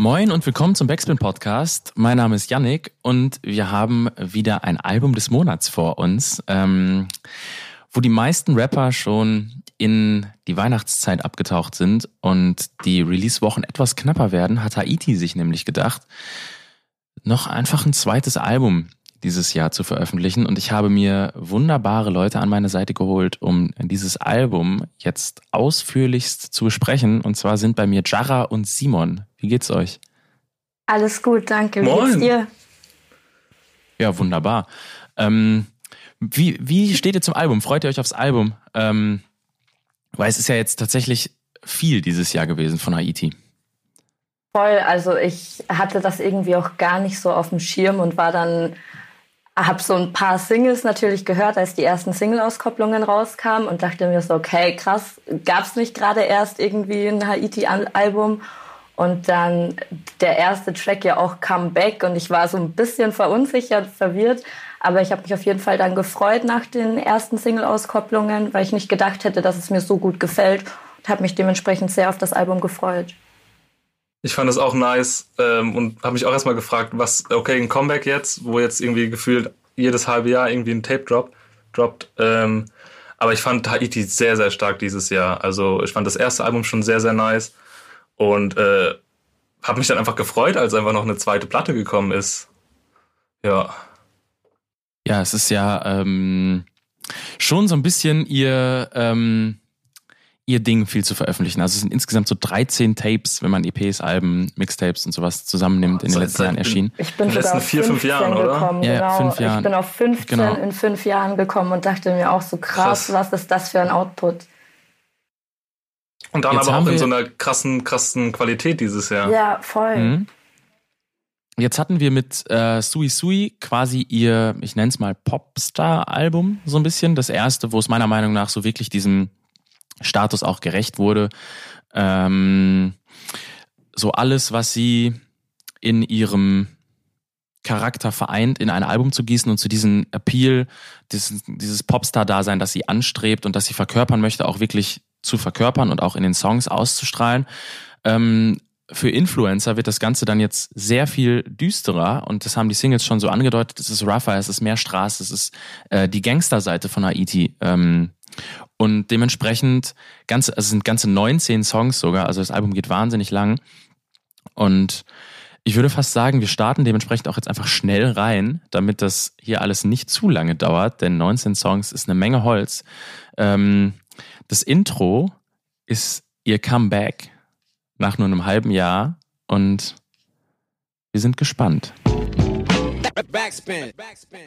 Moin und willkommen zum Backspin Podcast. Mein Name ist Yannick und wir haben wieder ein Album des Monats vor uns, ähm, wo die meisten Rapper schon in die Weihnachtszeit abgetaucht sind und die Release-Wochen etwas knapper werden, hat Haiti sich nämlich gedacht, noch einfach ein zweites Album dieses Jahr zu veröffentlichen. Und ich habe mir wunderbare Leute an meine Seite geholt, um dieses Album jetzt ausführlichst zu besprechen. Und zwar sind bei mir Jara und Simon. Wie geht's euch? Alles gut, danke. Wie Moin. geht's dir? Ja, wunderbar. Ähm, wie, wie steht ihr zum Album? Freut ihr euch aufs Album? Ähm, weil es ist ja jetzt tatsächlich viel dieses Jahr gewesen von Haiti. Voll, also ich hatte das irgendwie auch gar nicht so auf dem Schirm und war dann, habe so ein paar Singles natürlich gehört, als die ersten Single-Auskopplungen rauskamen und dachte mir so, okay, krass, gab's nicht gerade erst irgendwie ein Haiti-Album? Und dann der erste Track ja auch Comeback und ich war so ein bisschen verunsichert, verwirrt, aber ich habe mich auf jeden Fall dann gefreut nach den ersten Single-Auskopplungen, weil ich nicht gedacht hätte, dass es mir so gut gefällt und habe mich dementsprechend sehr auf das Album gefreut. Ich fand es auch nice ähm, und habe mich auch erstmal gefragt, was, okay, ein Comeback jetzt, wo jetzt irgendwie gefühlt jedes halbe Jahr irgendwie ein Tape drop, droppt. Ähm, aber ich fand Haiti sehr, sehr stark dieses Jahr. Also ich fand das erste Album schon sehr, sehr nice und äh, habe mich dann einfach gefreut, als einfach noch eine zweite Platte gekommen ist. Ja. Ja, es ist ja ähm, schon so ein bisschen ihr, ähm, ihr Ding viel zu veröffentlichen. Also es sind insgesamt so 13 Tapes, wenn man EPs, Alben, Mixtapes und sowas zusammennimmt, in den letzten Jahren erschienen. Ich bin In den letzten auf vier, fünf 15 Jahren, oder? gekommen. Ja, ja, genau. fünf Jahren. Ich bin auf 15 Genau. in fünf Jahren gekommen und dachte mir auch so krass, Krass. was ist das für ein Output? Und dann Jetzt aber haben auch in so einer krassen, krassen Qualität dieses Jahr. Ja, voll. Mhm. Jetzt hatten wir mit äh, Sui Sui quasi ihr, ich nenne es mal Popstar-Album, so ein bisschen. Das erste, wo es meiner Meinung nach so wirklich diesem Status auch gerecht wurde. Ähm, so alles, was sie in ihrem Charakter vereint, in ein Album zu gießen und zu diesem Appeal, dieses, dieses Popstar-Dasein, das sie anstrebt und das sie verkörpern möchte, auch wirklich zu verkörpern und auch in den Songs auszustrahlen. Ähm, für Influencer wird das Ganze dann jetzt sehr viel düsterer und das haben die Singles schon so angedeutet. Es ist rougher, es ist mehr Straße, es ist äh, die Gangsterseite von Haiti. Ähm, und dementsprechend ganze, also es sind ganze 19 Songs sogar, also das Album geht wahnsinnig lang. Und ich würde fast sagen, wir starten dementsprechend auch jetzt einfach schnell rein, damit das hier alles nicht zu lange dauert, denn 19 Songs ist eine Menge Holz. Ähm, das Intro ist ihr Comeback nach nur einem halben Jahr und wir sind gespannt.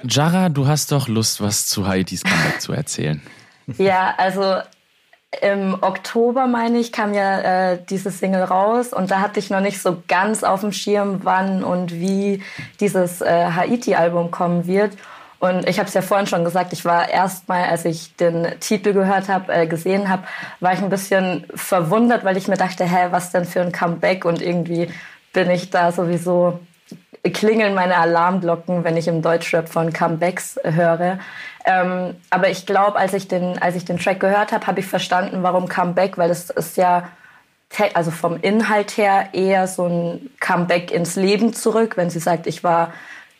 Jara, du hast doch Lust, was zu Haitis Comeback zu erzählen. Ja, also im Oktober, meine ich, kam ja äh, diese Single raus und da hatte ich noch nicht so ganz auf dem Schirm, wann und wie dieses äh, Haiti-Album kommen wird. Und ich habe es ja vorhin schon gesagt, ich war erstmal, als ich den Titel gehört habe, äh, gesehen habe, war ich ein bisschen verwundert, weil ich mir dachte, hä, was denn für ein Comeback? Und irgendwie bin ich da sowieso klingeln meine Alarmglocken, wenn ich im Deutschrap von Comebacks höre. Ähm, aber ich glaube, als ich den, als ich den Track gehört habe, habe ich verstanden, warum Comeback, weil es ist ja also vom Inhalt her eher so ein Comeback ins Leben zurück, wenn sie sagt, ich war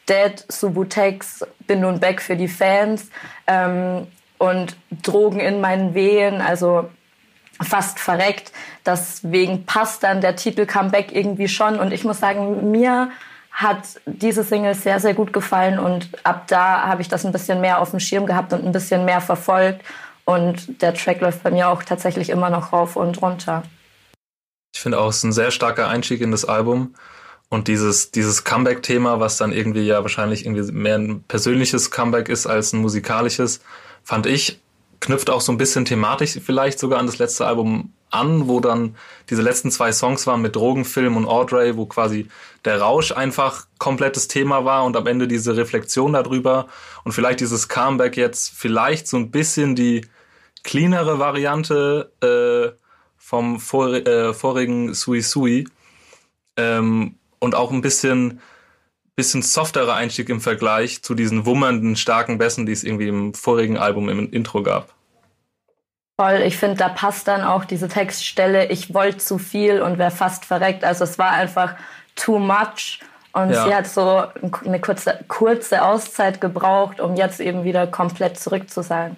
dead, Subutex, bin nun back für die Fans ähm, und Drogen in meinen Wehen, also fast verreckt. Deswegen passt dann der Titel Comeback irgendwie schon. Und ich muss sagen, mir hat diese Single sehr, sehr gut gefallen. Und ab da habe ich das ein bisschen mehr auf dem Schirm gehabt und ein bisschen mehr verfolgt. Und der Track läuft bei mir auch tatsächlich immer noch rauf und runter. Ich finde auch, es ist ein sehr starker Einstieg in das Album. Und dieses, dieses Comeback-Thema, was dann irgendwie ja wahrscheinlich irgendwie mehr ein persönliches Comeback ist als ein musikalisches, fand ich, knüpft auch so ein bisschen thematisch vielleicht sogar an das letzte Album an, wo dann diese letzten zwei Songs waren mit Drogenfilm und Audrey, wo quasi der Rausch einfach komplettes Thema war und am Ende diese Reflexion darüber und vielleicht dieses Comeback jetzt vielleicht so ein bisschen die cleanere Variante äh, vom vor, äh, vorigen Sui Sui ähm, und auch ein bisschen bisschen softerer Einstieg im Vergleich zu diesen wummernden, starken Bässen, die es irgendwie im vorigen Album im Intro gab. Voll, ich finde, da passt dann auch diese Textstelle, ich wollte zu viel und wäre fast verreckt. Also es war einfach too much. Und ja. sie hat so eine kurze, kurze Auszeit gebraucht, um jetzt eben wieder komplett zurück zu sein.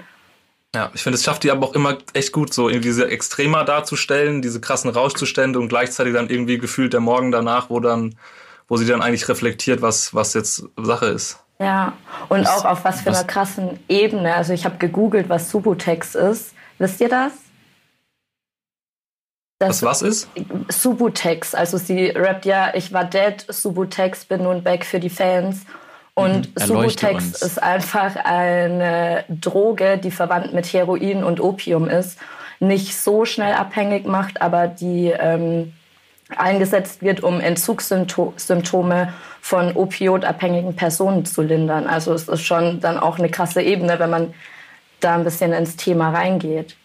Ja, ich finde, es schafft die aber auch immer echt gut, so irgendwie diese Extremer darzustellen, diese krassen Rauschzustände und gleichzeitig dann irgendwie gefühlt der Morgen danach, wo dann wo sie dann eigentlich reflektiert, was, was jetzt Sache ist. Ja, und was, auch auf was für was, einer krassen Ebene. Also ich habe gegoogelt, was Subutex ist. Wisst ihr das? das was ist? Subutex. Also sie rappt ja, ich war dead, Subutex, bin nun back für die Fans. Und mhm, Subutex ist einfach eine Droge, die verwandt mit Heroin und Opium ist. Nicht so schnell abhängig macht, aber die ähm, eingesetzt wird, um Entzugssymptome von opioidabhängigen Personen zu lindern. Also es ist schon dann auch eine krasse Ebene, wenn man da ein bisschen ins Thema reingeht.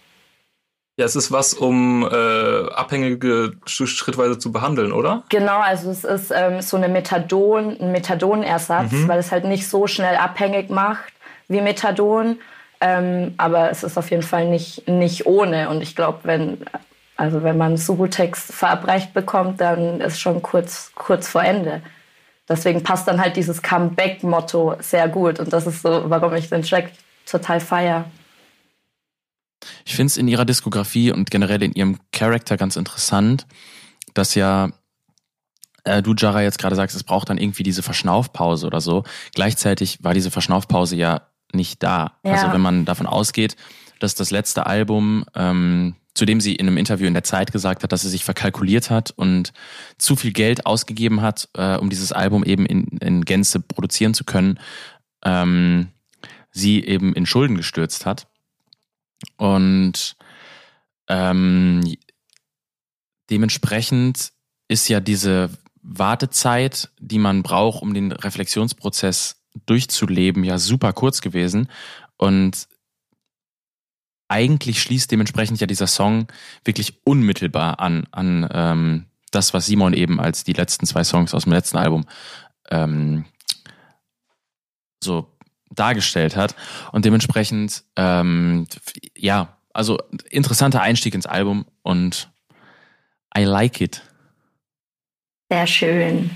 Ja, es ist was, um äh, Abhängige schrittweise zu behandeln, oder? Genau, also es ist ähm, so eine Methadon, ein Methadonersatz, mhm. weil es halt nicht so schnell abhängig macht wie Methadon. Ähm, aber es ist auf jeden Fall nicht, nicht ohne. Und ich glaube, wenn also wenn man Subutex verabreicht bekommt, dann ist schon kurz, kurz vor Ende. Deswegen passt dann halt dieses Comeback-Motto sehr gut. Und das ist so, warum ich den Track total feier. Ich finde es in ihrer Diskografie und generell in ihrem Charakter ganz interessant, dass ja äh, du, Jara, jetzt gerade sagst, es braucht dann irgendwie diese Verschnaufpause oder so. Gleichzeitig war diese Verschnaufpause ja nicht da. Ja. Also wenn man davon ausgeht, dass das letzte Album ähm, zu dem sie in einem Interview in der Zeit gesagt hat, dass sie sich verkalkuliert hat und zu viel Geld ausgegeben hat, äh, um dieses Album eben in, in Gänze produzieren zu können, ähm, sie eben in Schulden gestürzt hat. Und ähm, dementsprechend ist ja diese Wartezeit, die man braucht, um den Reflexionsprozess durchzuleben, ja super kurz gewesen. Und eigentlich schließt dementsprechend ja dieser Song wirklich unmittelbar an, an ähm, das, was Simon eben als die letzten zwei Songs aus dem letzten Album ähm, so dargestellt hat. Und dementsprechend, ähm, ja, also interessanter Einstieg ins Album und I like it. Sehr schön.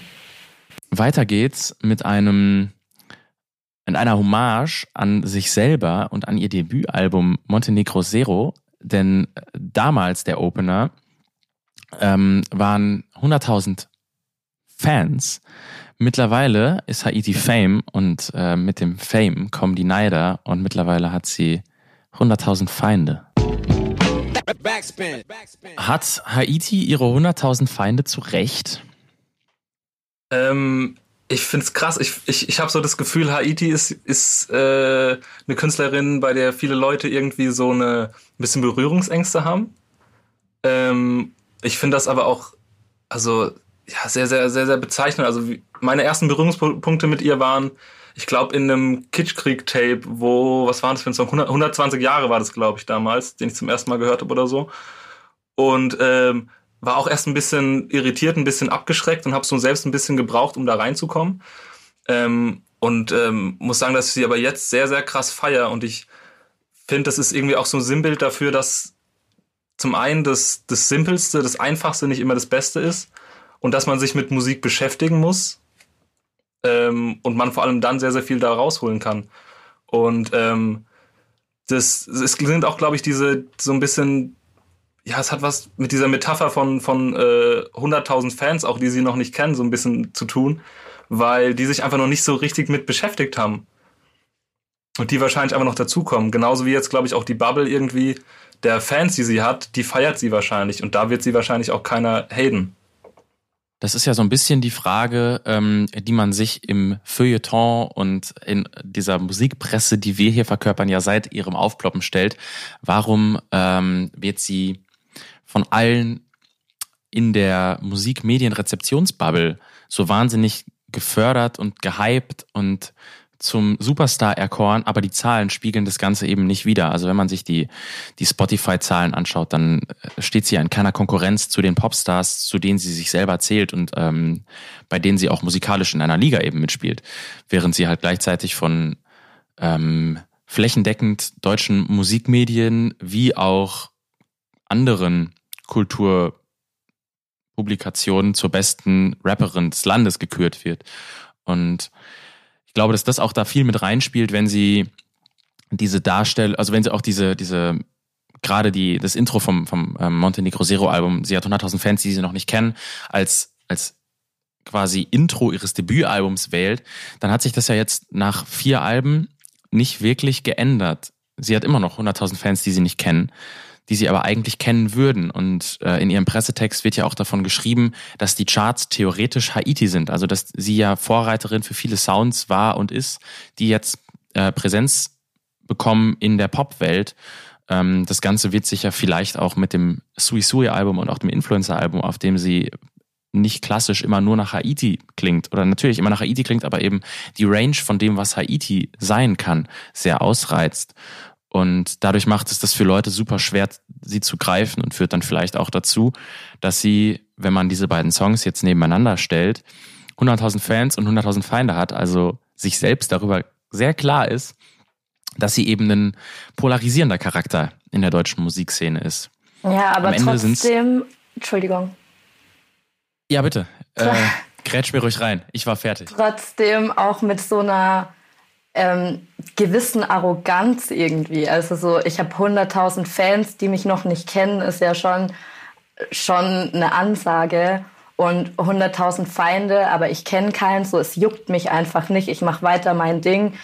Weiter geht's mit einem in einer Hommage an sich selber und an ihr Debütalbum Montenegro Zero, denn damals der Opener ähm, waren 100.000 Fans. Mittlerweile ist Haiti Fame und äh, mit dem Fame kommen die Neider und mittlerweile hat sie 100.000 Feinde. Hat Haiti ihre 100.000 Feinde zu Recht? Ähm, ich finde es krass. Ich, ich, ich habe so das Gefühl, Haiti ist, ist äh, eine Künstlerin, bei der viele Leute irgendwie so eine ein bisschen Berührungsängste haben. Ähm, ich finde das aber auch also ja, sehr, sehr, sehr, sehr bezeichnend. Also wie, meine ersten Berührungspunkte mit ihr waren, ich glaube, in einem Kitschkrieg-Tape, wo, was war das für ein Song? 100, 120 Jahre war das, glaube ich, damals, den ich zum ersten Mal gehört habe oder so. Und ähm, war auch erst ein bisschen irritiert, ein bisschen abgeschreckt und habe so selbst ein bisschen gebraucht, um da reinzukommen. Ähm, und ähm, muss sagen, dass ich sie aber jetzt sehr, sehr krass feier und ich finde, das ist irgendwie auch so ein Sinnbild dafür, dass zum einen das, das Simpelste, das Einfachste nicht immer das Beste ist und dass man sich mit Musik beschäftigen muss ähm, und man vor allem dann sehr, sehr viel da rausholen kann. Und ähm, das, es sind auch, glaube ich, diese so ein bisschen ja, es hat was mit dieser Metapher von, von äh, 100.000 Fans, auch die sie noch nicht kennen, so ein bisschen zu tun, weil die sich einfach noch nicht so richtig mit beschäftigt haben. Und die wahrscheinlich einfach noch dazukommen. Genauso wie jetzt, glaube ich, auch die Bubble irgendwie der Fans, die sie hat, die feiert sie wahrscheinlich. Und da wird sie wahrscheinlich auch keiner haten. Das ist ja so ein bisschen die Frage, ähm, die man sich im Feuilleton und in dieser Musikpresse, die wir hier verkörpern, ja seit ihrem Aufploppen stellt. Warum ähm, wird sie von allen in der Musikmedienrezeptionsbubble so wahnsinnig gefördert und gehypt und zum Superstar erkoren, aber die Zahlen spiegeln das Ganze eben nicht wider. Also wenn man sich die, die Spotify-Zahlen anschaut, dann äh, steht sie ja in keiner Konkurrenz zu den Popstars, zu denen sie sich selber zählt und ähm, bei denen sie auch musikalisch in einer Liga eben mitspielt. Während sie halt gleichzeitig von ähm, flächendeckend deutschen Musikmedien wie auch anderen Kulturpublikationen zur besten Rapperin des Landes gekürt wird. Und ich glaube, dass das auch da viel mit reinspielt, wenn sie diese Darstellung, also wenn sie auch diese, diese, gerade die, das Intro vom, vom ähm, Montenegro Zero Album, sie hat 100.000 Fans, die sie noch nicht kennen, als, als quasi Intro ihres Debütalbums wählt, dann hat sich das ja jetzt nach vier Alben nicht wirklich geändert. Sie hat immer noch 100.000 Fans, die sie nicht kennen die sie aber eigentlich kennen würden. Und äh, in ihrem Pressetext wird ja auch davon geschrieben, dass die Charts theoretisch Haiti sind. Also dass sie ja Vorreiterin für viele Sounds war und ist, die jetzt äh, Präsenz bekommen in der Popwelt. Ähm, das Ganze wird sich ja vielleicht auch mit dem Sui Sui Album und auch dem Influencer Album, auf dem sie nicht klassisch immer nur nach Haiti klingt oder natürlich immer nach Haiti klingt, aber eben die Range von dem, was Haiti sein kann, sehr ausreizt. Und dadurch macht es das für Leute super schwer, sie zu greifen und führt dann vielleicht auch dazu, dass sie, wenn man diese beiden Songs jetzt nebeneinander stellt, 100.000 Fans und 100.000 Feinde hat, also sich selbst darüber sehr klar ist, dass sie eben ein polarisierender Charakter in der deutschen Musikszene ist. Ja, aber trotzdem, Entschuldigung. Ja, bitte. Äh, grätsch mir ruhig rein. Ich war fertig. Trotzdem auch mit so einer ähm, gewissen Arroganz irgendwie. Also so, ich habe 100.000 Fans, die mich noch nicht kennen, ist ja schon, schon eine Ansage. Und 100.000 Feinde, aber ich kenne keinen, so es juckt mich einfach nicht. Ich mache weiter mein Ding.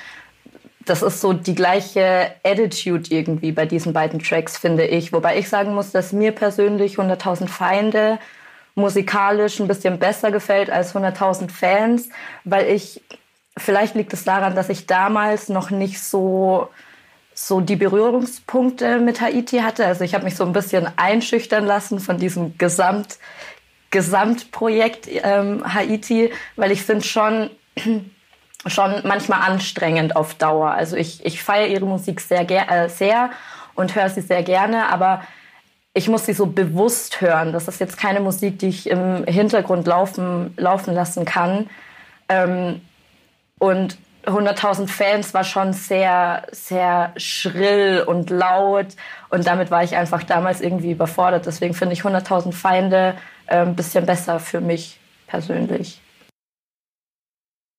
Das ist so die gleiche Attitude irgendwie bei diesen beiden Tracks, finde ich. Wobei ich sagen muss, dass mir persönlich 100.000 Feinde musikalisch ein bisschen besser gefällt als 100.000 Fans, weil ich Vielleicht liegt es daran, dass ich damals noch nicht so so die Berührungspunkte mit Haiti hatte. Also ich habe mich so ein bisschen einschüchtern lassen von diesem Gesamt, Gesamtprojekt ähm, Haiti, weil ich finde schon schon manchmal anstrengend auf Dauer. Also ich, ich feiere ihre Musik sehr, äh, sehr und höre sie sehr gerne, aber ich muss sie so bewusst hören. Das ist jetzt keine Musik, die ich im Hintergrund laufen, laufen lassen kann. Ähm, und 100.000 Fans war schon sehr, sehr schrill und laut. Und damit war ich einfach damals irgendwie überfordert. Deswegen finde ich 100.000 Feinde ein bisschen besser für mich persönlich.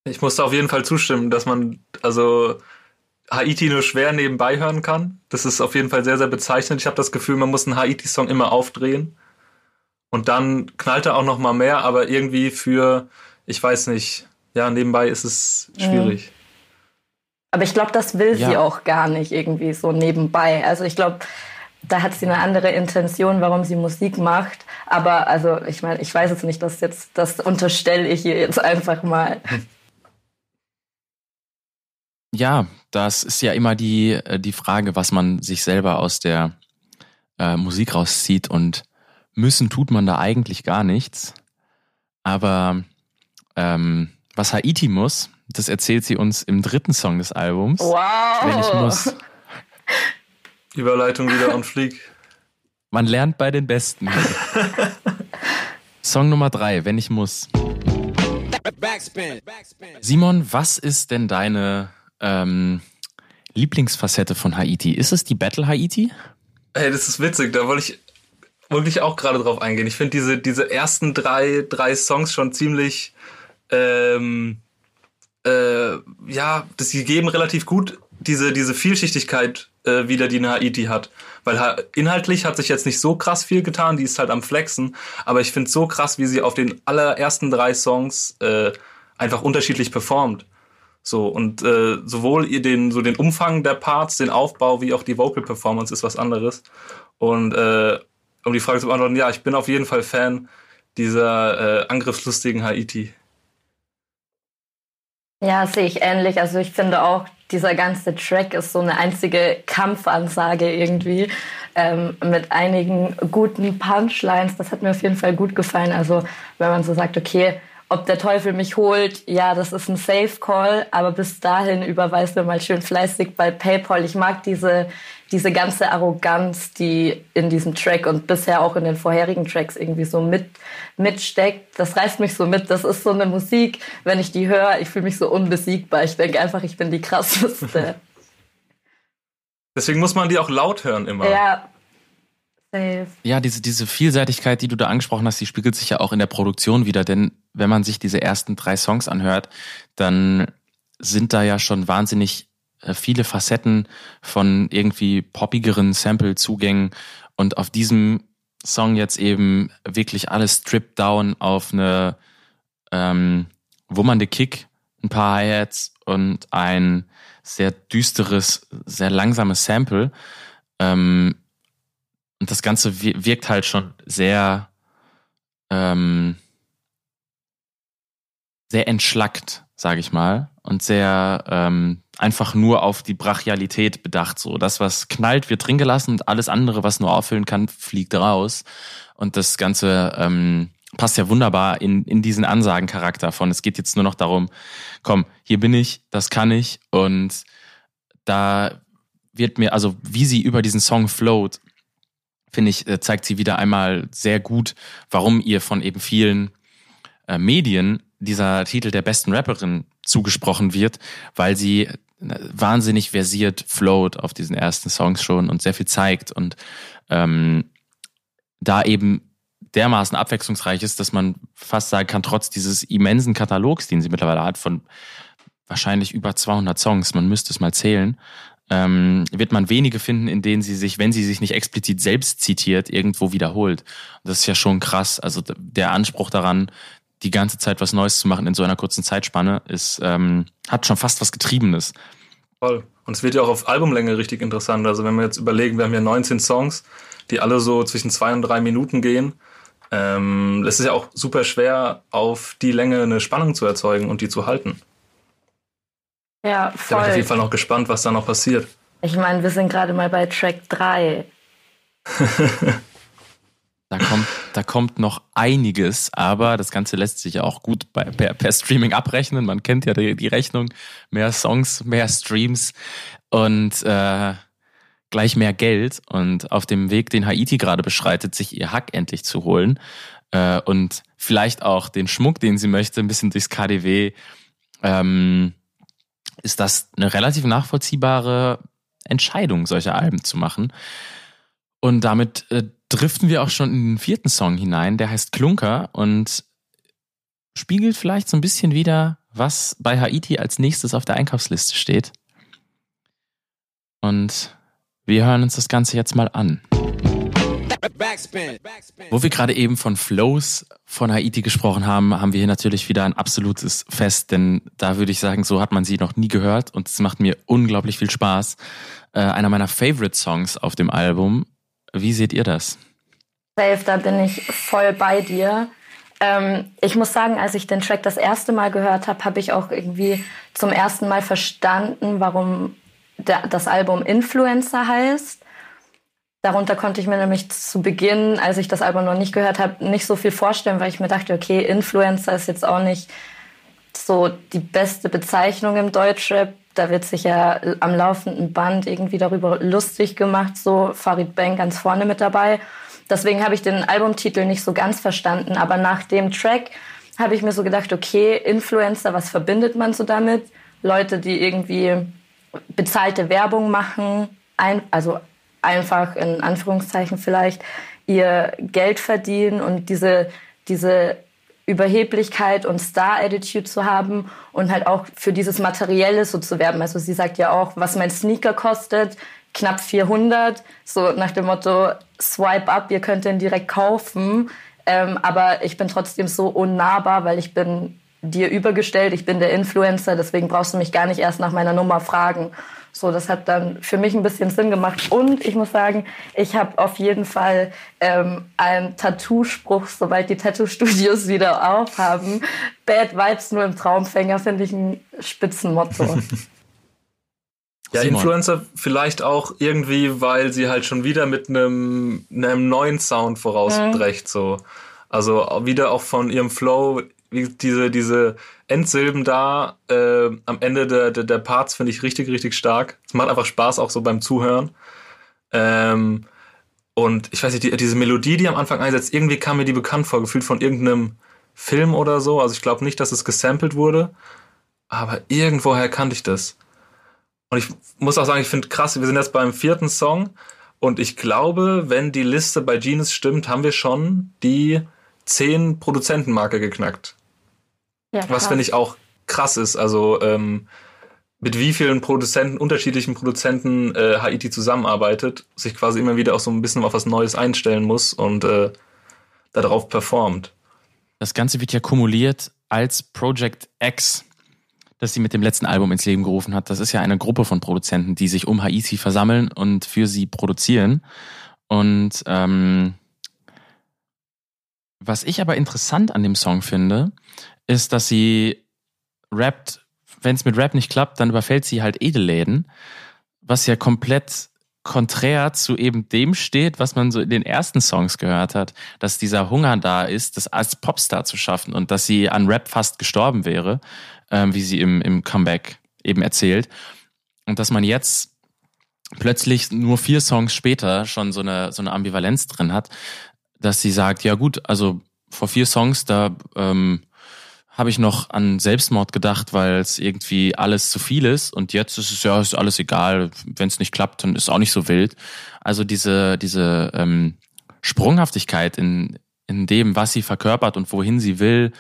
Ich musste auf jeden Fall zustimmen, dass man also Haiti nur schwer nebenbei hören kann. Das ist auf jeden Fall sehr, sehr bezeichnend. Ich habe das Gefühl, man muss einen Haiti-Song immer aufdrehen. Und dann knallt er auch noch mal mehr, aber irgendwie für, ich weiß nicht, ja, nebenbei ist es schwierig. Mhm. Aber ich glaube, das will ja. sie auch gar nicht irgendwie so nebenbei. Also ich glaube, da hat sie eine andere Intention, warum sie Musik macht. Aber also ich meine, ich weiß es nicht, das jetzt, das unterstelle ich ihr jetzt einfach mal. Ja, das ist ja immer die, äh, die Frage, was man sich selber aus der äh, Musik rauszieht und müssen tut man da eigentlich gar nichts. Aber ähm, was Haiti muss, das erzählt sie uns im dritten Song des Albums. Wow. Wenn ich muss. Überleitung wieder on fleek. Man lernt bei den Besten. Song Nummer drei, wenn ich muss. Simon, was ist denn deine ähm, Lieblingsfacette von Haiti? Ist es die Battle Haiti? Hey, das ist witzig, da wollte ich wirklich auch gerade drauf eingehen. Ich finde diese, diese ersten drei, drei Songs schon ziemlich ähm, äh, ja, das, geben relativ gut diese, diese Vielschichtigkeit äh, wieder, die eine Haiti hat. Weil inhaltlich hat sich jetzt nicht so krass viel getan, die ist halt am Flexen, aber ich finde so krass, wie sie auf den allerersten drei Songs äh, einfach unterschiedlich performt. So, und äh, sowohl ihr den, so den Umfang der Parts, den Aufbau, wie auch die Vocal Performance ist was anderes. Und äh, um die Frage zu beantworten, ja, ich bin auf jeden Fall Fan dieser äh, angriffslustigen Haiti. Ja, sehe ich ähnlich. Also ich finde auch, dieser ganze Track ist so eine einzige Kampfansage irgendwie ähm, mit einigen guten Punchlines. Das hat mir auf jeden Fall gut gefallen. Also wenn man so sagt, okay, ob der Teufel mich holt, ja, das ist ein Safe Call, aber bis dahin überweist mir mal schön fleißig bei PayPal. Ich mag diese, diese ganze Arroganz, die in diesem Track und bisher auch in den vorherigen Tracks irgendwie so mit, mitsteckt. Das reißt mich so mit. Das ist so eine Musik, wenn ich die höre, ich fühle mich so unbesiegbar. Ich denke einfach, ich bin die krasseste. Deswegen muss man die auch laut hören immer. Ja, Safe. Ja, diese, diese Vielseitigkeit, die du da angesprochen hast, die spiegelt sich ja auch in der Produktion wieder, denn wenn man sich diese ersten drei Songs anhört, dann sind da ja schon wahnsinnig äh, viele Facetten von irgendwie poppigeren Sample-Zugängen und auf diesem Song jetzt eben wirklich alles stripped down auf eine ähm, wummernde Kick, ein paar Hi-Hats und ein sehr düsteres, sehr langsames Sample. Ähm, und das Ganze wirkt halt schon sehr, ähm, sehr entschlackt, sage ich mal, und sehr ähm, einfach nur auf die Brachialität bedacht. So, das, was knallt, wird drin gelassen und alles andere, was nur auffüllen kann, fliegt raus. Und das Ganze ähm, passt ja wunderbar in, in diesen Ansagencharakter von, es geht jetzt nur noch darum, komm, hier bin ich, das kann ich und da wird mir, also wie sie über diesen Song float, finde ich, äh, zeigt sie wieder einmal sehr gut, warum ihr von eben vielen äh, Medien dieser Titel der besten Rapperin zugesprochen wird, weil sie äh, wahnsinnig versiert float auf diesen ersten Songs schon und sehr viel zeigt und ähm, da eben dermaßen abwechslungsreich ist, dass man fast sagen kann, trotz dieses immensen Katalogs, den sie mittlerweile hat, von wahrscheinlich über 200 Songs, man müsste es mal zählen, ähm, wird man wenige finden, in denen sie sich, wenn sie sich nicht explizit selbst zitiert, irgendwo wiederholt. Das ist ja schon krass. Also der Anspruch daran, die ganze Zeit was Neues zu machen in so einer kurzen Zeitspanne, ist, ähm, hat schon fast was Getriebenes. Voll. Und es wird ja auch auf Albumlänge richtig interessant. Also wenn wir jetzt überlegen, wir haben ja 19 Songs, die alle so zwischen zwei und drei Minuten gehen. Ähm, es ist ja auch super schwer, auf die Länge eine Spannung zu erzeugen und die zu halten. Ja, voll. Da bin ich auf jeden Fall noch gespannt, was da noch passiert. Ich meine, wir sind gerade mal bei Track 3. da, kommt, da kommt noch einiges, aber das Ganze lässt sich ja auch gut bei, per, per Streaming abrechnen. Man kennt ja die, die Rechnung. Mehr Songs, mehr Streams und äh, gleich mehr Geld. Und auf dem Weg, den Haiti gerade beschreitet, sich ihr Hack endlich zu holen äh, und vielleicht auch den Schmuck, den sie möchte, ein bisschen durchs KDW ähm, ist das eine relativ nachvollziehbare Entscheidung, solche Alben zu machen. Und damit äh, driften wir auch schon in den vierten Song hinein, der heißt Klunker und spiegelt vielleicht so ein bisschen wieder, was bei Haiti als nächstes auf der Einkaufsliste steht. Und wir hören uns das Ganze jetzt mal an. Backspin. Wo wir gerade eben von Flows von Haiti gesprochen haben, haben wir hier natürlich wieder ein absolutes Fest, denn da würde ich sagen, so hat man sie noch nie gehört und es macht mir unglaublich viel Spaß. Äh, einer meiner Favorite Songs auf dem Album. Wie seht ihr das? Safe, da bin ich voll bei dir. Ähm, ich muss sagen, als ich den Track das erste Mal gehört habe, habe ich auch irgendwie zum ersten Mal verstanden, warum der, das Album Influencer heißt. Darunter konnte ich mir nämlich zu Beginn, als ich das Album noch nicht gehört habe, nicht so viel vorstellen, weil ich mir dachte, okay, Influencer ist jetzt auch nicht so die beste Bezeichnung im Deutschrap. Da wird sich ja am laufenden Band irgendwie darüber lustig gemacht, so Farid Bang ganz vorne mit dabei. Deswegen habe ich den Albumtitel nicht so ganz verstanden. Aber nach dem Track habe ich mir so gedacht, okay, Influencer, was verbindet man so damit? Leute, die irgendwie bezahlte Werbung machen, ein, also einfach in Anführungszeichen vielleicht ihr Geld verdienen und diese, diese Überheblichkeit und Star-Attitude zu haben und halt auch für dieses Materielle so zu werben. Also sie sagt ja auch, was mein Sneaker kostet, knapp 400, so nach dem Motto, swipe up, ihr könnt den direkt kaufen, ähm, aber ich bin trotzdem so unnahbar, weil ich bin dir übergestellt, ich bin der Influencer, deswegen brauchst du mich gar nicht erst nach meiner Nummer fragen. So, das hat dann für mich ein bisschen Sinn gemacht. Und ich muss sagen, ich habe auf jeden Fall ähm, einen Tattoo-Spruch, sobald die Tattoo-Studios wieder aufhaben. Bad Vibes nur im Traumfänger finde ich ein Spitzenmotto. Ja, Simon. Influencer vielleicht auch irgendwie, weil sie halt schon wieder mit einem, einem neuen Sound vorausbrecht, mhm. so. Also wieder auch von ihrem Flow, diese, diese Endsilben da äh, am Ende der, der, der Parts finde ich richtig, richtig stark. Es macht einfach Spaß, auch so beim Zuhören. Ähm, und ich weiß nicht, die, diese Melodie, die am Anfang einsetzt, irgendwie kam mir die bekannt vor, gefühlt von irgendeinem Film oder so. Also ich glaube nicht, dass es gesampelt wurde, aber irgendwoher kannte ich das. Und ich muss auch sagen, ich finde krass, wir sind jetzt beim vierten Song und ich glaube, wenn die Liste bei Genius stimmt, haben wir schon die 10 Produzentenmarke geknackt. Ja, Was finde ich auch krass ist. Also ähm, mit wie vielen Produzenten, unterschiedlichen Produzenten äh, Haiti zusammenarbeitet, sich quasi immer wieder auch so ein bisschen auf was Neues einstellen muss und äh, darauf performt. Das Ganze wird ja kumuliert als Project X das sie mit dem letzten Album ins Leben gerufen hat. Das ist ja eine Gruppe von Produzenten, die sich um Haiti versammeln und für sie produzieren. Und ähm, was ich aber interessant an dem Song finde, ist, dass sie rappt, wenn es mit Rap nicht klappt, dann überfällt sie halt Edelläden, was ja komplett konträr zu eben dem steht, was man so in den ersten Songs gehört hat, dass dieser Hunger da ist, das als Popstar zu schaffen und dass sie an Rap fast gestorben wäre ähm, wie sie im, im Comeback eben erzählt. Und dass man jetzt plötzlich nur vier Songs später schon so eine, so eine Ambivalenz drin hat, dass sie sagt, ja gut, also vor vier Songs, da ähm, habe ich noch an Selbstmord gedacht, weil es irgendwie alles zu viel ist und jetzt ist es ja ist alles egal, wenn es nicht klappt, dann ist auch nicht so wild. Also diese diese ähm, Sprunghaftigkeit in in dem, was sie verkörpert und wohin sie will,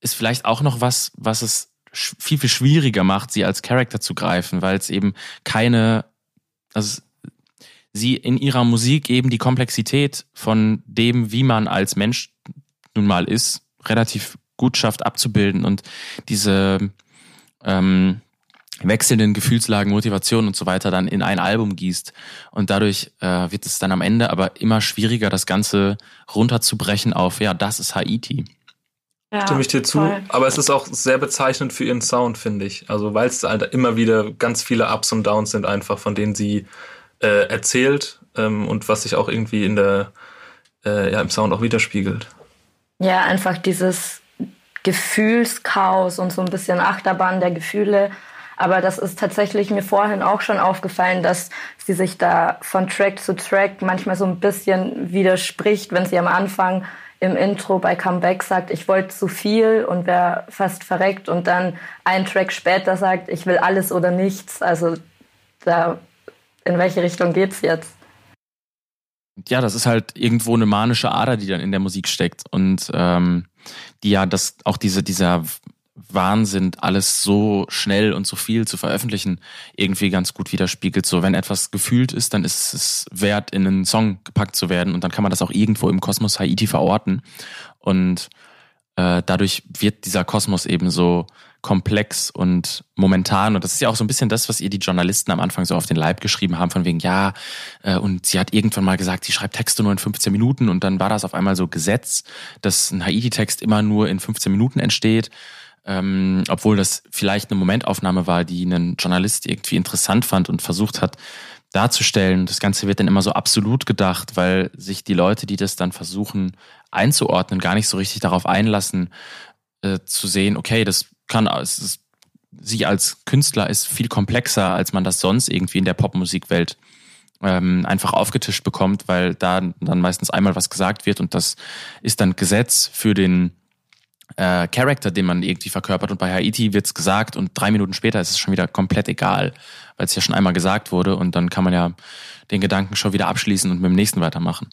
ist vielleicht auch noch was, was es viel, viel schwieriger macht, sie als Charakter zu greifen, weil es eben keine, also sie in ihrer Musik eben die Komplexität von dem, wie man als Mensch nun mal ist, relativ gut schafft abzubilden und diese ähm, wechselnden Gefühlslagen, Motivationen und so weiter dann in ein Album gießt. Und dadurch äh, wird es dann am Ende aber immer schwieriger, das Ganze runterzubrechen auf, ja, das ist Haiti. Ja, Stimme ich dir zu. Voll. Aber es ist auch sehr bezeichnend für ihren Sound, finde ich. Also weil es halt immer wieder ganz viele Ups und Downs sind einfach, von denen sie äh, erzählt ähm, und was sich auch irgendwie in der äh, ja, im Sound auch widerspiegelt. Ja, einfach dieses Gefühlschaos und so ein bisschen Achterbahn der Gefühle. Aber das ist tatsächlich mir vorhin auch schon aufgefallen, dass sie sich da von Track zu Track manchmal so ein bisschen widerspricht, wenn sie am Anfang im Intro bei Comeback sagt, ich wollte zu viel und wäre fast verreckt und dann ein Track später sagt, ich will alles oder nichts. Also da, in welche Richtung geht's jetzt? Ja, das ist halt irgendwo eine manische Ader, die dann in der Musik steckt und ähm, die ja das auch diese dieser Wahnsinn, alles so schnell und so viel zu veröffentlichen, irgendwie ganz gut widerspiegelt. So, wenn etwas gefühlt ist, dann ist es wert, in einen Song gepackt zu werden und dann kann man das auch irgendwo im Kosmos Haiti verorten. Und äh, dadurch wird dieser Kosmos eben so komplex und momentan. Und das ist ja auch so ein bisschen das, was ihr die Journalisten am Anfang so auf den Leib geschrieben haben, von wegen, ja, äh, und sie hat irgendwann mal gesagt, sie schreibt Texte nur in 15 Minuten und dann war das auf einmal so Gesetz, dass ein Haiti-Text immer nur in 15 Minuten entsteht ähm, obwohl das vielleicht eine Momentaufnahme war, die ein Journalist irgendwie interessant fand und versucht hat darzustellen. Das Ganze wird dann immer so absolut gedacht, weil sich die Leute, die das dann versuchen einzuordnen, gar nicht so richtig darauf einlassen, äh, zu sehen, okay, das kann, es ist, sie als Künstler ist viel komplexer, als man das sonst irgendwie in der Popmusikwelt ähm, einfach aufgetischt bekommt, weil da dann meistens einmal was gesagt wird und das ist dann Gesetz für den äh, Charakter, den man irgendwie verkörpert. Und bei Haiti wird's gesagt und drei Minuten später ist es schon wieder komplett egal, weil es ja schon einmal gesagt wurde und dann kann man ja den Gedanken schon wieder abschließen und mit dem nächsten weitermachen.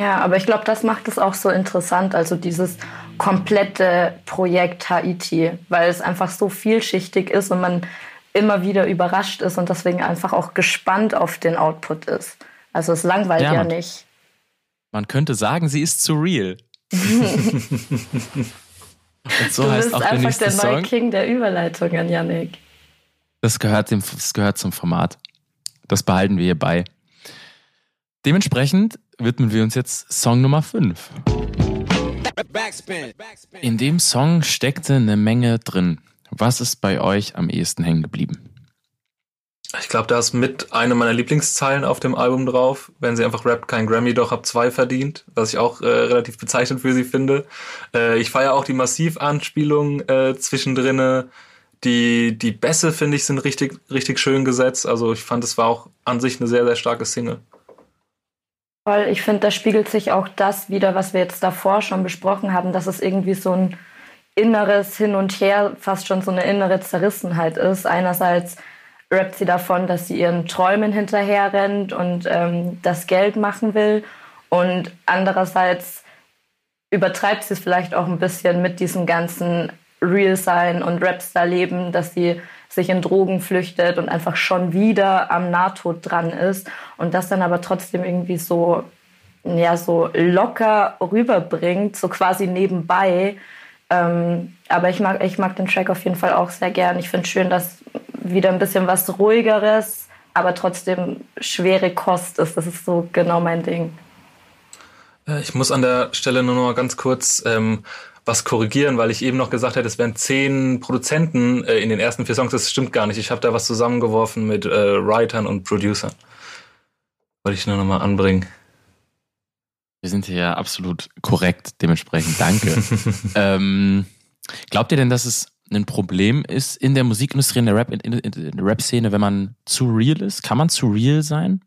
Ja, aber ich glaube, das macht es auch so interessant, also dieses komplette Projekt Haiti, weil es einfach so vielschichtig ist und man immer wieder überrascht ist und deswegen einfach auch gespannt auf den Output ist. Also es langweilt ja, ja nicht. Man könnte sagen, sie ist zu real. Und so du heißt bist auch der einfach der neue Song. King der Überleitungen, Yannick. Das gehört, dem, das gehört zum Format. Das behalten wir hier bei. Dementsprechend widmen wir uns jetzt Song Nummer 5. In dem Song steckte eine Menge drin. Was ist bei euch am ehesten hängen geblieben? Ich glaube, da ist mit eine meiner Lieblingszeilen auf dem Album drauf. Wenn sie einfach rappt, kein Grammy, doch hab zwei verdient. Was ich auch äh, relativ bezeichnend für sie finde. Äh, ich feiere auch die Massiv-Anspielung äh, zwischendrinne. Die, die Bässe, finde ich, sind richtig, richtig schön gesetzt. Also ich fand, es war auch an sich eine sehr, sehr starke Single. Voll, ich finde, da spiegelt sich auch das wieder, was wir jetzt davor schon besprochen haben, dass es irgendwie so ein inneres Hin und Her, fast schon so eine innere Zerrissenheit ist. Einerseits rappt sie davon, dass sie ihren Träumen hinterher rennt und ähm, das Geld machen will. Und andererseits übertreibt sie es vielleicht auch ein bisschen mit diesem ganzen Real-Sein und Rapstar-Leben, dass sie sich in Drogen flüchtet und einfach schon wieder am Nahtod dran ist und das dann aber trotzdem irgendwie so, ja, so locker rüberbringt, so quasi nebenbei. Ähm, aber ich mag, ich mag den Track auf jeden Fall auch sehr gern. Ich finde schön, dass wieder ein bisschen was ruhigeres, aber trotzdem schwere Kost ist. Das ist so genau mein Ding. Äh, ich muss an der Stelle nur noch ganz kurz ähm, was korrigieren, weil ich eben noch gesagt hätte, es wären zehn Produzenten äh, in den ersten vier Songs. Das stimmt gar nicht. Ich habe da was zusammengeworfen mit äh, Writern und Producern. Wollte ich nur noch mal anbringen. Wir sind hier ja absolut korrekt, dementsprechend danke. ähm, glaubt ihr denn, dass es ein Problem ist in der Musikindustrie, in der Rap, Rap-Szene, wenn man zu real ist? Kann man zu real sein?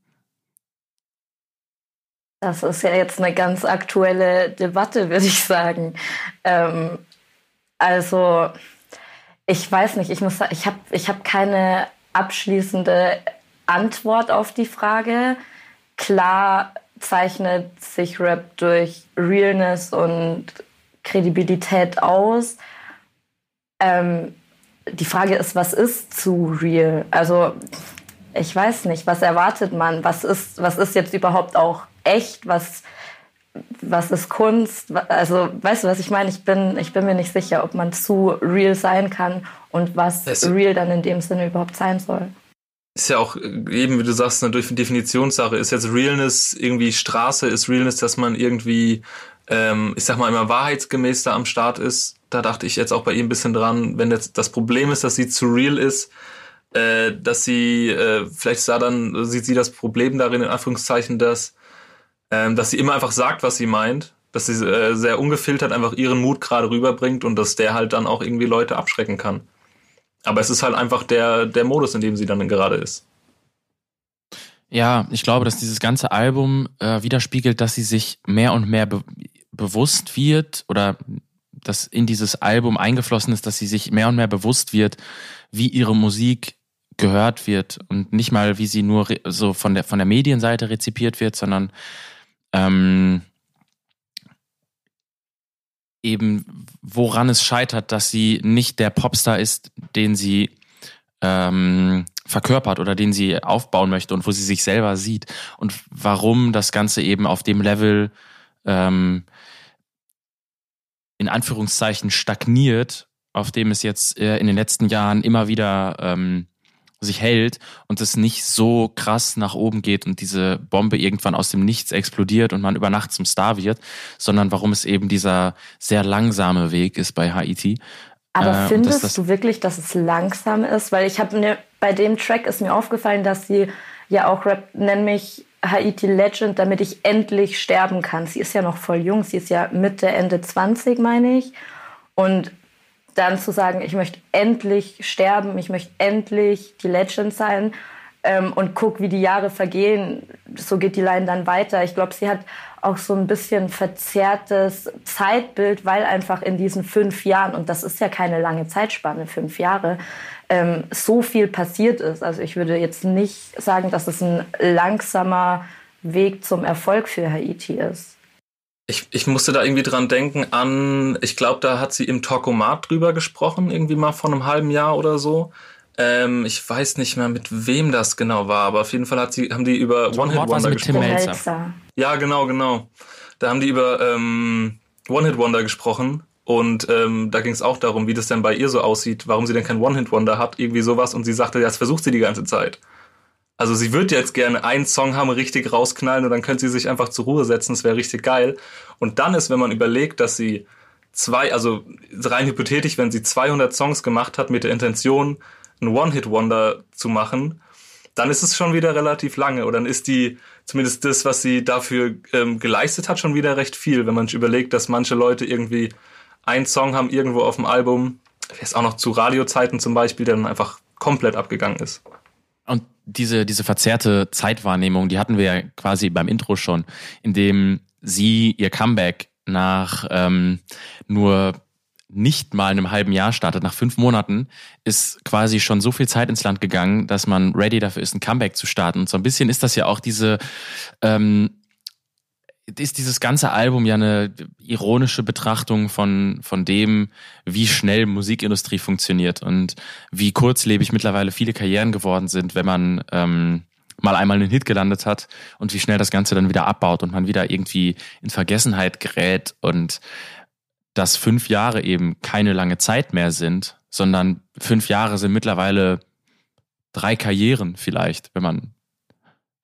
Das ist ja jetzt eine ganz aktuelle Debatte, würde ich sagen. Ähm, also, ich weiß nicht, ich muss sagen, ich habe ich hab keine abschließende Antwort auf die Frage. Klar zeichnet sich Rap durch Realness und Kredibilität aus. Ähm, die Frage ist, was ist zu real? Also ich weiß nicht, was erwartet man? Was ist, was ist jetzt überhaupt auch echt? Was, was ist Kunst? Also weißt du, was ich meine? Ich bin, ich bin mir nicht sicher, ob man zu real sein kann und was es real dann in dem Sinne überhaupt sein soll. Ist ja auch eben, wie du sagst, eine Definitionssache. Ist jetzt Realness irgendwie Straße? Ist Realness, dass man irgendwie ähm, ich sag mal, immer wahrheitsgemäß da am Start ist. Da dachte ich jetzt auch bei ihr ein bisschen dran, wenn jetzt das Problem ist, dass sie zu real ist, äh, dass sie, äh, vielleicht sah dann, sieht sie das Problem darin, in Anführungszeichen, dass, ähm, dass sie immer einfach sagt, was sie meint, dass sie äh, sehr ungefiltert einfach ihren Mut gerade rüberbringt und dass der halt dann auch irgendwie Leute abschrecken kann. Aber es ist halt einfach der, der Modus, in dem sie dann gerade ist. Ja, ich glaube, dass dieses ganze Album äh, widerspiegelt, dass sie sich mehr und mehr be bewusst wird oder dass in dieses Album eingeflossen ist, dass sie sich mehr und mehr bewusst wird, wie ihre Musik gehört wird und nicht mal, wie sie nur so von der von der Medienseite rezipiert wird, sondern ähm, eben woran es scheitert, dass sie nicht der Popstar ist, den sie ähm, verkörpert oder den sie aufbauen möchte und wo sie sich selber sieht. Und warum das Ganze eben auf dem Level ähm, in Anführungszeichen stagniert, auf dem es jetzt äh, in den letzten Jahren immer wieder ähm, sich hält und es nicht so krass nach oben geht und diese Bombe irgendwann aus dem Nichts explodiert und man über Nacht zum Star wird, sondern warum es eben dieser sehr langsame Weg ist bei Haiti. Aber äh, findest das, du wirklich, dass es langsam ist? Weil ich habe mir bei dem Track ist mir aufgefallen, dass sie ja auch Rap, nenn mich Haiti Legend, damit ich endlich sterben kann. Sie ist ja noch voll jung, sie ist ja Mitte, Ende 20, meine ich. Und dann zu sagen, ich möchte endlich sterben, ich möchte endlich die Legend sein ähm, und guck, wie die Jahre vergehen, so geht die Line dann weiter. Ich glaube, sie hat auch so ein bisschen verzerrtes Zeitbild, weil einfach in diesen fünf Jahren, und das ist ja keine lange Zeitspanne, fünf Jahre, ähm, so viel passiert ist. Also ich würde jetzt nicht sagen, dass es ein langsamer Weg zum Erfolg für Haiti ist. Ich, ich musste da irgendwie dran denken an, ich glaube, da hat sie im Talkomat drüber gesprochen, irgendwie mal vor einem halben Jahr oder so. Ähm, ich weiß nicht mehr, mit wem das genau war, aber auf jeden Fall hat sie, haben die über One-Hit-Wonder gesprochen. Ja, genau, genau. Da haben die über ähm, One-Hit-Wonder gesprochen Und ähm, da ging es auch darum, wie das denn bei ihr so aussieht, warum sie denn kein One-Hit-Wonder hat, irgendwie sowas. Und sie sagte, ja, das versucht sie die ganze Zeit. Also sie würde jetzt gerne einen Song haben, richtig rausknallen und dann könnte sie sich einfach zur Ruhe setzen, das wäre richtig geil. Und dann ist, wenn man überlegt, dass sie zwei, also rein hypothetisch, wenn sie 200 Songs gemacht hat mit der Intention, ein One-Hit-Wonder zu machen, dann ist es schon wieder relativ lange. Oder dann ist die, zumindest das, was sie dafür ähm, geleistet hat, schon wieder recht viel. Wenn man überlegt, dass manche Leute irgendwie einen Song haben irgendwo auf dem Album, jetzt auch noch zu Radiozeiten zum Beispiel, der dann einfach komplett abgegangen ist. Und diese, diese verzerrte Zeitwahrnehmung, die hatten wir ja quasi beim Intro schon, in dem sie ihr Comeback nach ähm, nur nicht mal einem halben Jahr startet, nach fünf Monaten, ist quasi schon so viel Zeit ins Land gegangen, dass man ready dafür ist, ein Comeback zu starten. Und so ein bisschen ist das ja auch diese ähm, ist dieses ganze Album ja eine ironische Betrachtung von, von dem, wie schnell Musikindustrie funktioniert und wie kurzlebig mittlerweile viele Karrieren geworden sind, wenn man ähm, mal einmal einen Hit gelandet hat und wie schnell das Ganze dann wieder abbaut und man wieder irgendwie in Vergessenheit gerät und dass fünf Jahre eben keine lange Zeit mehr sind, sondern fünf Jahre sind mittlerweile drei Karrieren vielleicht, wenn man,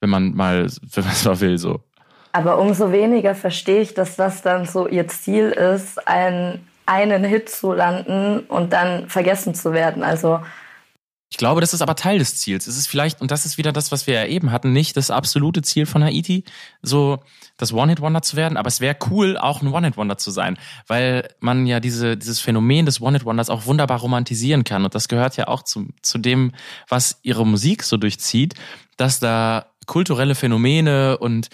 wenn man mal, wenn man es mal will, so. Aber umso weniger verstehe ich, dass das dann so ihr Ziel ist, einen, einen Hit zu landen und dann vergessen zu werden. Also ich glaube, das ist aber Teil des Ziels. Es ist vielleicht, und das ist wieder das, was wir ja eben hatten, nicht das absolute Ziel von Haiti, so das One-Hit-Wonder zu werden, aber es wäre cool, auch ein One-Hit-Wonder zu sein, weil man ja diese, dieses Phänomen des One-Hit-Wonders auch wunderbar romantisieren kann. Und das gehört ja auch zu, zu dem, was ihre Musik so durchzieht, dass da kulturelle Phänomene und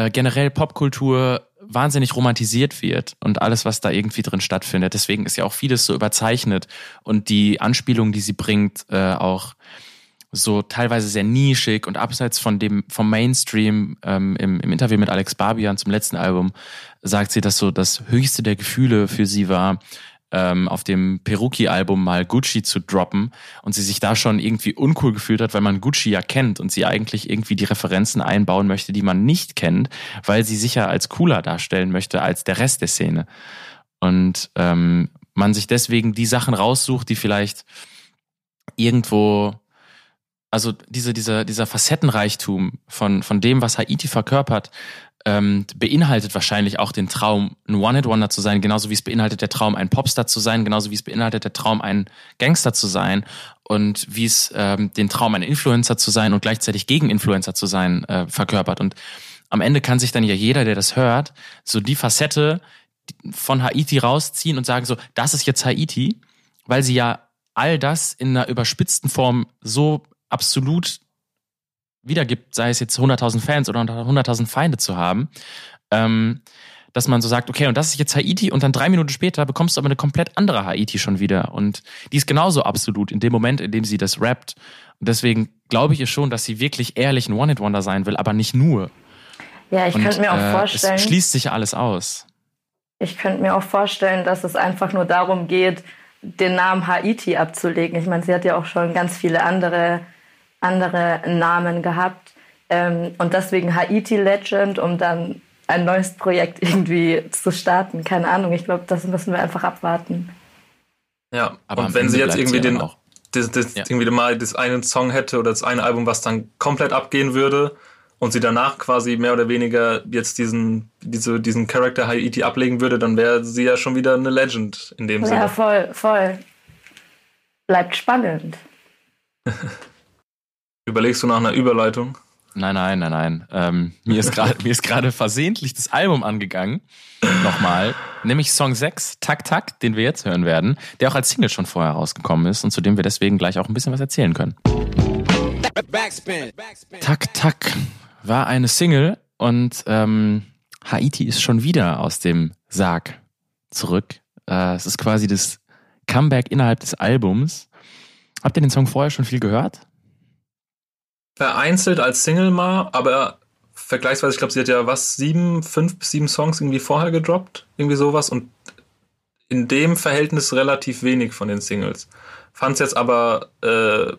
äh, generell Popkultur wahnsinnig romantisiert wird und alles, was da irgendwie drin stattfindet. Deswegen ist ja auch vieles so überzeichnet und die Anspielungen, die sie bringt, äh, auch so teilweise sehr nischig und abseits von dem vom Mainstream ähm, im, im Interview mit Alex Barbian zum letzten Album sagt sie, dass so das höchste der Gefühle für sie war, ähm, auf dem Peruki-Album mal Gucci zu droppen und sie sich da schon irgendwie uncool gefühlt hat, weil man Gucci ja kennt und sie eigentlich irgendwie die Referenzen einbauen möchte, die man nicht kennt, weil sie sich ja als cooler darstellen möchte als der Rest der Szene. Und ähm, man sich deswegen die Sachen raussucht, die vielleicht irgendwo also diese, dieser, dieser Facettenreichtum von, von dem, was Haiti verkörpert, ähm, beinhaltet wahrscheinlich auch den Traum, ein One-Hit-Wonder zu sein, genauso wie es beinhaltet der Traum, ein Popstar zu sein, genauso wie es beinhaltet der Traum, ein Gangster zu sein und wie es ähm, den Traum, ein Influencer zu sein und gleichzeitig gegen Influencer zu sein, äh, verkörpert. Und am Ende kann sich dann ja jeder, der das hört, so die Facette von Haiti rausziehen und sagen so, das ist jetzt Haiti, weil sie ja all das in einer überspitzten Form so absolut wiedergibt, sei es jetzt 100.000 Fans oder 100.000 Feinde zu haben, ähm, dass man so sagt, okay, und das ist jetzt Haiti und dann drei Minuten später bekommst du aber eine komplett andere Haiti schon wieder und die ist genauso absolut in dem Moment, in dem sie das rappt. Und deswegen glaube ich ihr schon, dass sie wirklich ehrlich ein One-Hit-Wonder sein will, aber nicht nur. Ja, ich könnte mir auch äh, vorstellen. Es schließt sich alles aus. Ich könnte mir auch vorstellen, dass es einfach nur darum geht, den Namen Haiti abzulegen. Ich meine, sie hat ja auch schon ganz viele andere andere Namen gehabt. Ähm, und deswegen Haiti Legend, um dann ein neues Projekt irgendwie zu starten. Keine Ahnung, ich glaube, das müssen wir einfach abwarten. Ja, aber und wenn sie jetzt irgendwie den, das, das ja. irgendwie mal das einen Song hätte oder das eine Album, was dann komplett abgehen würde und sie danach quasi mehr oder weniger jetzt diesen, diese, diesen Charakter Haiti ablegen würde, dann wäre sie ja schon wieder eine Legend in dem ja, Sinne. Ja, voll, voll. Bleibt spannend. Überlegst du nach einer Überleitung? Nein, nein, nein, nein. Ähm, mir ist gerade mir ist gerade versehentlich das Album angegangen. Nochmal. Nämlich Song 6, Tak Tak, den wir jetzt hören werden, der auch als Single schon vorher rausgekommen ist und zu dem wir deswegen gleich auch ein bisschen was erzählen können. Tak Tak war eine Single und ähm, Haiti ist schon wieder aus dem Sarg zurück. Äh, es ist quasi das Comeback innerhalb des Albums. Habt ihr den Song vorher schon viel gehört? Vereinzelt als Single mal, aber vergleichsweise, ich glaube, sie hat ja was, sieben, fünf bis sieben Songs irgendwie vorher gedroppt, irgendwie sowas und in dem Verhältnis relativ wenig von den Singles. Fand es jetzt aber äh,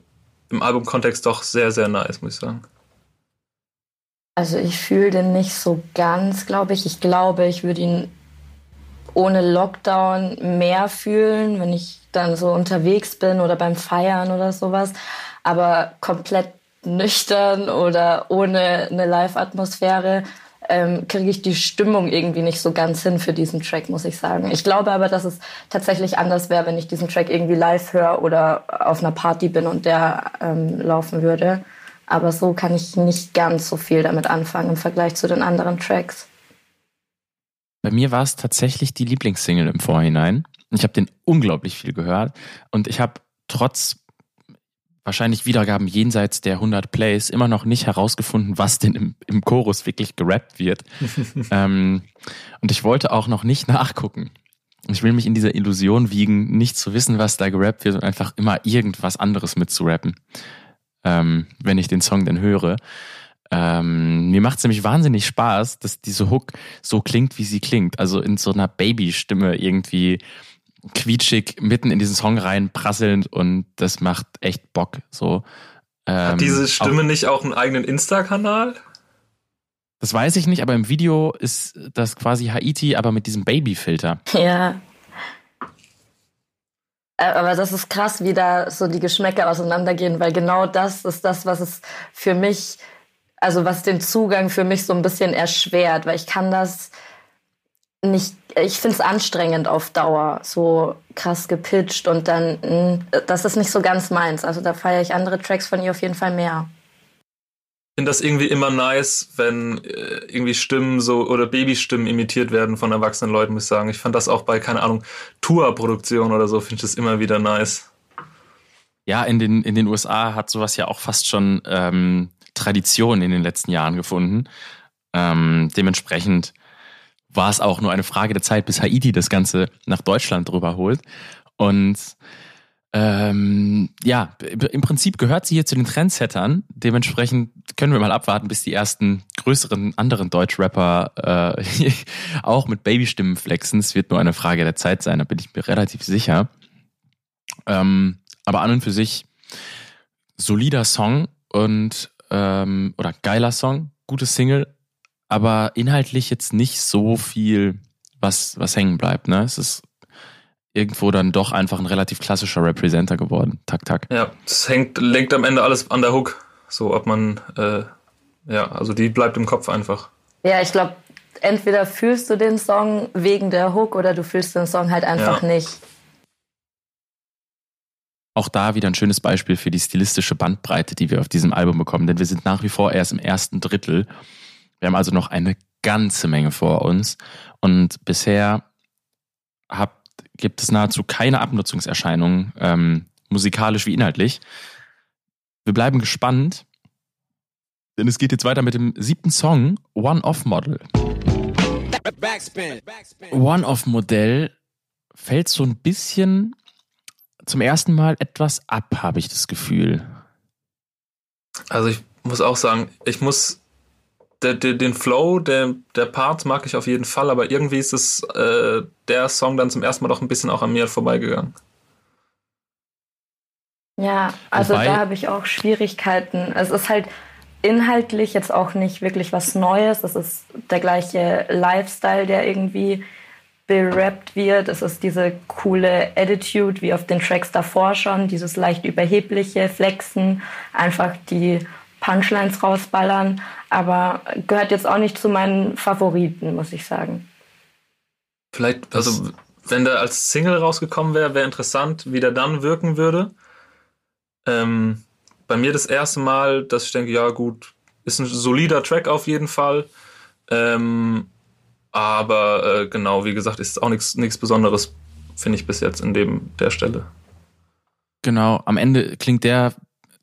im Albumkontext doch sehr, sehr nice, muss ich sagen. Also ich fühle den nicht so ganz, glaube ich. Ich glaube, ich würde ihn ohne Lockdown mehr fühlen, wenn ich dann so unterwegs bin oder beim Feiern oder sowas. Aber komplett nüchtern oder ohne eine Live-Atmosphäre ähm, kriege ich die Stimmung irgendwie nicht so ganz hin für diesen Track, muss ich sagen. Ich glaube aber, dass es tatsächlich anders wäre, wenn ich diesen Track irgendwie live höre oder auf einer Party bin und der ähm, laufen würde. Aber so kann ich nicht ganz so viel damit anfangen im Vergleich zu den anderen Tracks. Bei mir war es tatsächlich die Lieblingssingle im Vorhinein. Ich habe den unglaublich viel gehört und ich habe trotz wahrscheinlich Wiedergaben jenseits der 100 Plays immer noch nicht herausgefunden, was denn im, im Chorus wirklich gerappt wird. ähm, und ich wollte auch noch nicht nachgucken. Ich will mich in dieser Illusion wiegen, nicht zu wissen, was da gerappt wird und einfach immer irgendwas anderes mitzurappen, ähm, wenn ich den Song denn höre. Ähm, mir macht es nämlich wahnsinnig Spaß, dass diese Hook so klingt, wie sie klingt. Also in so einer Babystimme irgendwie quietschig mitten in diesen Song reinprasselnd und das macht echt Bock. So. Ähm, Hat diese Stimme auch, nicht auch einen eigenen Insta-Kanal? Das weiß ich nicht, aber im Video ist das quasi Haiti, aber mit diesem Baby-Filter. Ja. Aber das ist krass, wie da so die Geschmäcker auseinandergehen, weil genau das ist das, was es für mich, also was den Zugang für mich so ein bisschen erschwert, weil ich kann das nicht, ich finde es anstrengend auf Dauer, so krass gepitcht und dann, hm, das ist nicht so ganz meins. Also da feiere ich andere Tracks von ihr auf jeden Fall mehr. Ich finde das irgendwie immer nice, wenn äh, irgendwie Stimmen so oder Babystimmen imitiert werden von erwachsenen Leuten, muss ich sagen. Ich fand das auch bei, keine Ahnung, Tour-Produktion oder so, finde ich das immer wieder nice. Ja, in den, in den USA hat sowas ja auch fast schon ähm, Tradition in den letzten Jahren gefunden. Ähm, dementsprechend war es auch nur eine Frage der Zeit, bis Haiti das Ganze nach Deutschland drüber holt. Und ähm, ja, im Prinzip gehört sie hier zu den Trendsettern. Dementsprechend können wir mal abwarten, bis die ersten größeren anderen Deutschrapper äh, auch mit Babystimmen flexen. Es wird nur eine Frage der Zeit sein, da bin ich mir relativ sicher. Ähm, aber an und für sich solider Song und ähm, oder geiler Song, gutes Single, aber inhaltlich jetzt nicht so viel, was, was hängen bleibt. Ne? Es ist irgendwo dann doch einfach ein relativ klassischer Representer geworden. Tak, tak. Ja, es hängt, lenkt am Ende alles an der Hook. So, ob man, äh, ja, also die bleibt im Kopf einfach. Ja, ich glaube, entweder fühlst du den Song wegen der Hook oder du fühlst den Song halt einfach ja. nicht. Auch da wieder ein schönes Beispiel für die stilistische Bandbreite, die wir auf diesem Album bekommen, denn wir sind nach wie vor erst im ersten Drittel wir haben also noch eine ganze Menge vor uns und bisher habt, gibt es nahezu keine Abnutzungserscheinungen, ähm, musikalisch wie inhaltlich. Wir bleiben gespannt, denn es geht jetzt weiter mit dem siebten Song, One-Off-Model. One-Off-Modell fällt so ein bisschen zum ersten Mal etwas ab, habe ich das Gefühl. Also ich muss auch sagen, ich muss der, der, den Flow der, der Parts mag ich auf jeden Fall, aber irgendwie ist es äh, der Song dann zum ersten Mal doch ein bisschen auch an mir vorbeigegangen. Ja, also Wobei, da habe ich auch Schwierigkeiten. Es ist halt inhaltlich jetzt auch nicht wirklich was Neues. Es ist der gleiche Lifestyle, der irgendwie berappt wird. Es ist diese coole Attitude wie auf den Tracks davor schon, dieses leicht überhebliche Flexen, einfach die Punchlines rausballern, aber gehört jetzt auch nicht zu meinen Favoriten, muss ich sagen. Vielleicht, also wenn der als Single rausgekommen wäre, wäre interessant, wie der dann wirken würde. Ähm, bei mir das erste Mal, dass ich denke, ja gut, ist ein solider Track auf jeden Fall. Ähm, aber äh, genau, wie gesagt, ist auch nichts Besonderes, finde ich bis jetzt in dem der Stelle. Genau, am Ende klingt der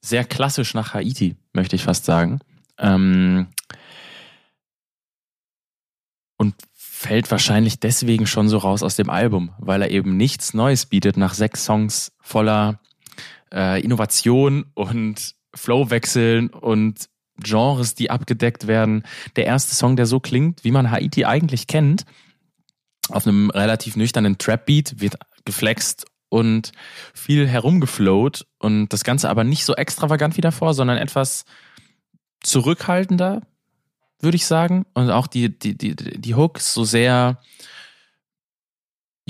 sehr klassisch nach Haiti, möchte ich fast sagen. Ähm und fällt wahrscheinlich deswegen schon so raus aus dem Album, weil er eben nichts Neues bietet nach sechs Songs voller äh, Innovation und Flowwechseln und Genres, die abgedeckt werden. Der erste Song, der so klingt, wie man Haiti eigentlich kennt, auf einem relativ nüchternen Trap-Beat, wird geflext und viel herumgeflowt und das Ganze aber nicht so extravagant wie davor, sondern etwas zurückhaltender, würde ich sagen. Und auch die, die, die, die Hooks so sehr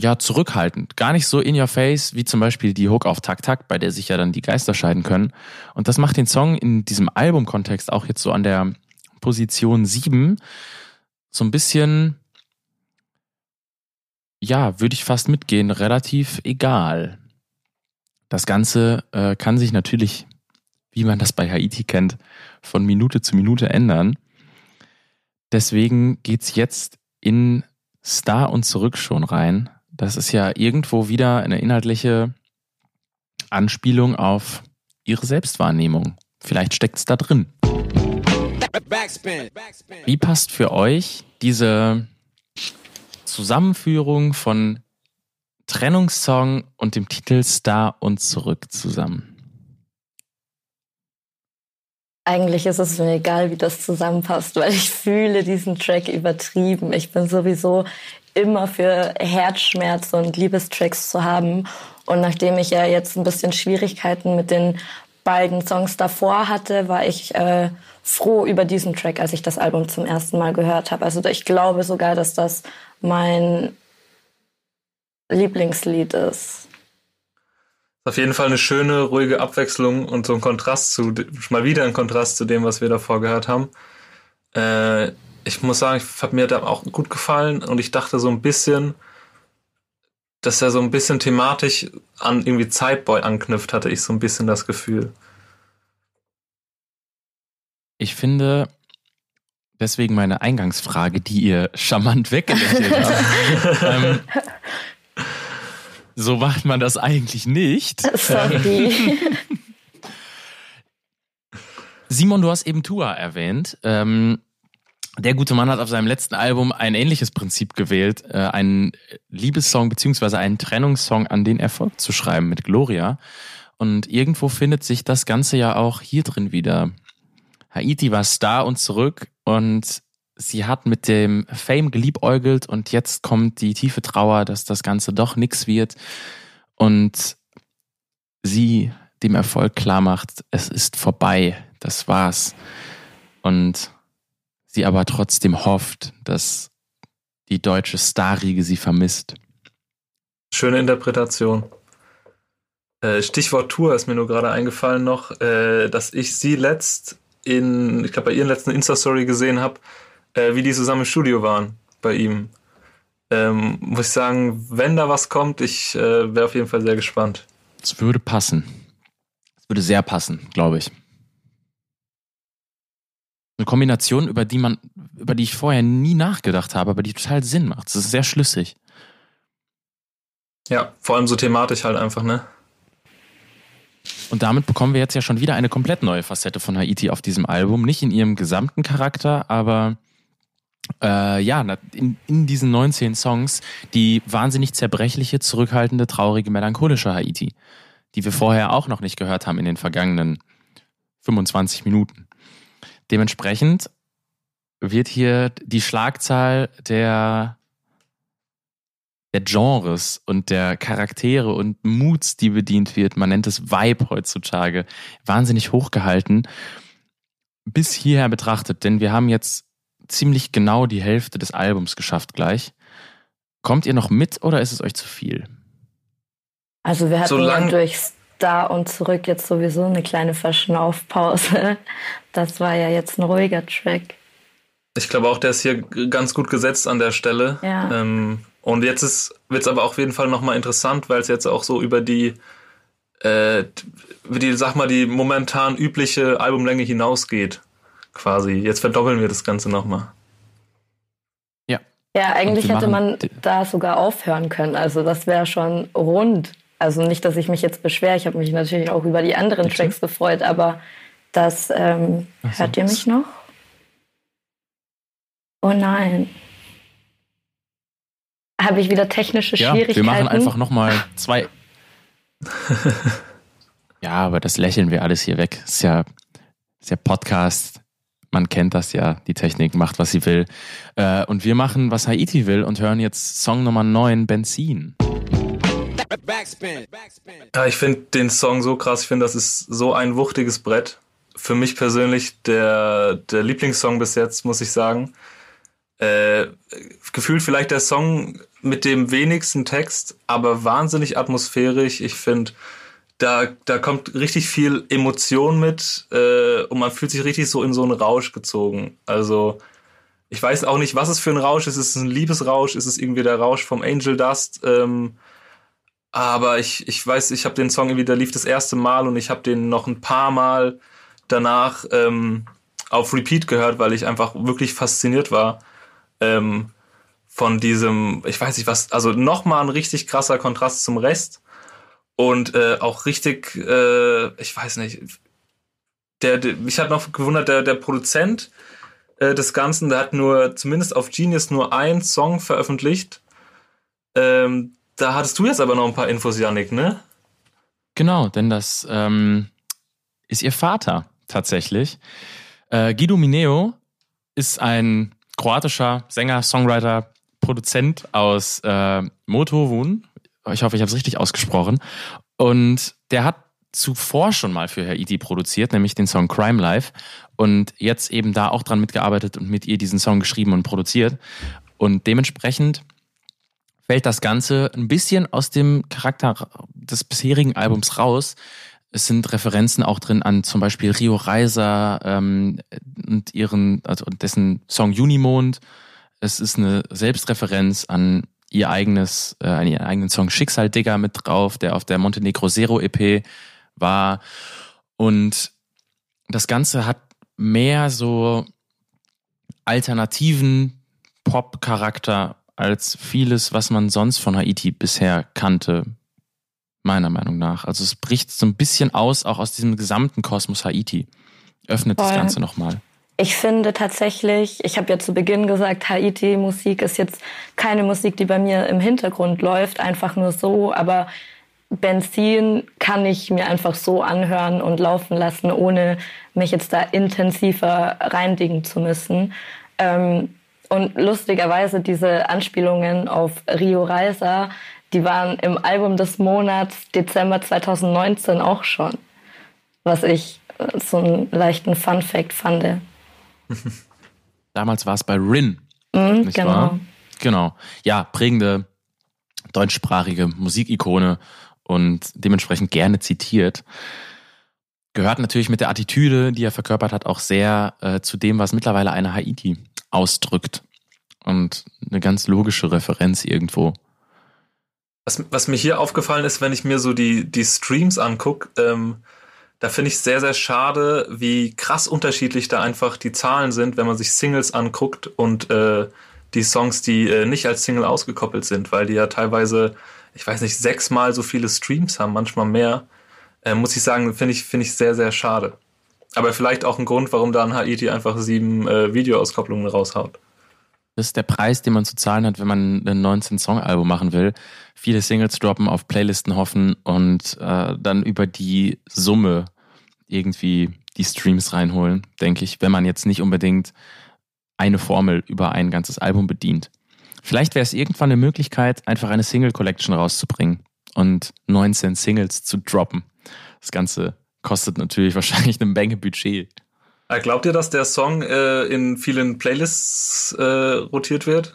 ja, zurückhaltend. Gar nicht so in your face, wie zum Beispiel die Hook auf Tak Tak, bei der sich ja dann die Geister scheiden können. Und das macht den Song in diesem Albumkontext auch jetzt so an der Position 7 so ein bisschen, ja, würde ich fast mitgehen, relativ egal. Das Ganze äh, kann sich natürlich, wie man das bei Haiti kennt, von Minute zu Minute ändern. Deswegen geht's jetzt in Star und zurück schon rein. Das ist ja irgendwo wieder eine inhaltliche Anspielung auf ihre Selbstwahrnehmung. Vielleicht steckt's da drin. Wie passt für euch diese Zusammenführung von Trennungssong und dem Titel Star und zurück zusammen? Eigentlich ist es mir egal, wie das zusammenpasst, weil ich fühle diesen Track übertrieben. Ich bin sowieso immer für Herzschmerz und Liebestracks zu haben. Und nachdem ich ja jetzt ein bisschen Schwierigkeiten mit den beiden Songs davor hatte, war ich äh, froh über diesen Track, als ich das Album zum ersten Mal gehört habe. Also ich glaube sogar, dass das mein Lieblingslied ist auf jeden Fall eine schöne, ruhige Abwechslung und so ein Kontrast zu, mal wieder ein Kontrast zu dem, was wir davor gehört haben. Äh, ich muss sagen, ich hat mir da auch gut gefallen und ich dachte so ein bisschen, dass er so ein bisschen thematisch an irgendwie Zeitboy anknüpft, hatte ich so ein bisschen das Gefühl. Ich finde, deswegen meine Eingangsfrage, die ihr charmant weggelächelt habt. ähm, so macht man das eigentlich nicht. Sorry. Simon, du hast eben Tua erwähnt. Ähm, der gute Mann hat auf seinem letzten Album ein ähnliches Prinzip gewählt, äh, einen Liebessong beziehungsweise einen Trennungssong an den Erfolg zu schreiben mit Gloria. Und irgendwo findet sich das Ganze ja auch hier drin wieder. Haiti war Star und zurück und sie hat mit dem Fame geliebäugelt und jetzt kommt die tiefe Trauer, dass das Ganze doch nix wird und sie dem Erfolg klar macht, es ist vorbei, das war's. Und sie aber trotzdem hofft, dass die deutsche Starriege sie vermisst. Schöne Interpretation. Äh, Stichwort Tour ist mir nur gerade eingefallen noch, äh, dass ich sie letzt in, ich glaube bei ihren letzten Insta-Story gesehen habe, äh, wie die zusammen im Studio waren bei ihm. Ähm, muss ich sagen, wenn da was kommt, ich äh, wäre auf jeden Fall sehr gespannt. Es würde passen. Es würde sehr passen, glaube ich. Eine Kombination, über die man, über die ich vorher nie nachgedacht habe, aber die total Sinn macht. Es ist sehr schlüssig. Ja, vor allem so thematisch halt einfach, ne? Und damit bekommen wir jetzt ja schon wieder eine komplett neue Facette von Haiti auf diesem Album. Nicht in ihrem gesamten Charakter, aber äh, ja, in, in diesen 19 Songs die wahnsinnig zerbrechliche, zurückhaltende, traurige, melancholische Haiti, die wir vorher auch noch nicht gehört haben in den vergangenen 25 Minuten. Dementsprechend wird hier die Schlagzahl der der Genres und der Charaktere und Moods, die bedient wird, man nennt es Vibe heutzutage, wahnsinnig hochgehalten bis hierher betrachtet, denn wir haben jetzt ziemlich genau die Hälfte des Albums geschafft gleich. Kommt ihr noch mit oder ist es euch zu viel? Also wir hatten Solang ja durch Star und zurück jetzt sowieso eine kleine Verschnaufpause. Das war ja jetzt ein ruhiger Track. Ich glaube auch, der ist hier ganz gut gesetzt an der Stelle. Ja. Ähm, und jetzt wird es aber auf jeden Fall nochmal interessant, weil es jetzt auch so über die, äh, die, sag mal, die momentan übliche Albumlänge hinausgeht quasi. Jetzt verdoppeln wir das Ganze nochmal. Ja. Ja, eigentlich hätte man da sogar aufhören können. Also das wäre schon rund. Also nicht, dass ich mich jetzt beschwere. Ich habe mich natürlich auch über die anderen Bitte? Tracks gefreut, aber das ähm, so. hört ihr mich noch? Oh nein. Habe ich wieder technische ja, Schwierigkeiten? Wir machen einfach nochmal zwei. ja, aber das lächeln wir alles hier weg. Ist ja, ist ja Podcast man kennt das ja, die Technik macht, was sie will. Äh, und wir machen, was Haiti will und hören jetzt Song Nummer 9, Benzin. Ja, ich finde den Song so krass. Ich finde, das ist so ein wuchtiges Brett. Für mich persönlich der, der Lieblingssong bis jetzt, muss ich sagen. Äh, gefühlt vielleicht der Song mit dem wenigsten Text, aber wahnsinnig atmosphärisch. Ich finde, da, da kommt richtig viel Emotion mit äh, und man fühlt sich richtig so in so einen Rausch gezogen. Also ich weiß auch nicht, was es für ein Rausch ist. Ist es ein Liebesrausch? Ist es irgendwie der Rausch vom Angel Dust? Ähm, aber ich, ich weiß, ich habe den Song irgendwie, der lief das erste Mal und ich habe den noch ein paar Mal danach ähm, auf Repeat gehört, weil ich einfach wirklich fasziniert war ähm, von diesem, ich weiß nicht was, also nochmal ein richtig krasser Kontrast zum Rest und äh, auch richtig, äh, ich weiß nicht, der, der mich hat noch gewundert, der, der Produzent äh, des Ganzen, der hat nur, zumindest auf Genius, nur einen Song veröffentlicht. Ähm, da hattest du jetzt aber noch ein paar Infos, Yannick, ne? Genau, denn das ähm, ist ihr Vater tatsächlich. Äh, Guido Mineo ist ein kroatischer Sänger, Songwriter, Produzent aus äh, Motovun. Ich hoffe, ich habe es richtig ausgesprochen. Und der hat zuvor schon mal für Herr Haiti produziert, nämlich den Song Crime Life. Und jetzt eben da auch dran mitgearbeitet und mit ihr diesen Song geschrieben und produziert. Und dementsprechend fällt das Ganze ein bisschen aus dem Charakter des bisherigen Albums raus. Es sind Referenzen auch drin an zum Beispiel Rio Reiser ähm, und ihren, also dessen Song Junimond. Es ist eine Selbstreferenz an ihr eigenes, äh, an ihren eigenen Song Schicksal Digger mit drauf, der auf der Montenegro Zero EP war. Und das Ganze hat mehr so alternativen Pop-Charakter als vieles, was man sonst von Haiti bisher kannte meiner Meinung nach. Also es bricht so ein bisschen aus, auch aus diesem gesamten Kosmos Haiti. Öffnet Voll. das Ganze nochmal. Ich finde tatsächlich, ich habe ja zu Beginn gesagt, Haiti-Musik ist jetzt keine Musik, die bei mir im Hintergrund läuft, einfach nur so, aber Benzin kann ich mir einfach so anhören und laufen lassen, ohne mich jetzt da intensiver reindigen zu müssen. Ähm, und lustigerweise diese Anspielungen auf Rio Reiser, die waren im Album des Monats Dezember 2019 auch schon. Was ich äh, so einen leichten Fun Fact fand. Damals war es bei Rin. Mhm, nicht genau. Wahr? Genau. Ja, prägende deutschsprachige Musikikone und dementsprechend gerne zitiert. Gehört natürlich mit der Attitüde, die er verkörpert hat, auch sehr äh, zu dem, was mittlerweile eine Haiti ausdrückt. Und eine ganz logische Referenz irgendwo. Was, was mir hier aufgefallen ist, wenn ich mir so die, die Streams angucke, ähm, da finde ich sehr, sehr schade, wie krass unterschiedlich da einfach die Zahlen sind, wenn man sich Singles anguckt und äh, die Songs, die äh, nicht als Single ausgekoppelt sind, weil die ja teilweise, ich weiß nicht, sechsmal so viele Streams haben, manchmal mehr. Äh, muss ich sagen, finde ich, finde ich sehr, sehr schade. Aber vielleicht auch ein Grund, warum dann Haiti einfach sieben äh, Videoauskopplungen raushaut. Das ist der Preis, den man zu zahlen hat, wenn man ein 19-Song-Album machen will. Viele Singles droppen, auf Playlisten hoffen und äh, dann über die Summe irgendwie die Streams reinholen, denke ich, wenn man jetzt nicht unbedingt eine Formel über ein ganzes Album bedient. Vielleicht wäre es irgendwann eine Möglichkeit, einfach eine Single-Collection rauszubringen und 19 Singles zu droppen. Das Ganze kostet natürlich wahrscheinlich eine Menge Budget. Äh, glaubt ihr, dass der Song äh, in vielen Playlists äh, rotiert wird?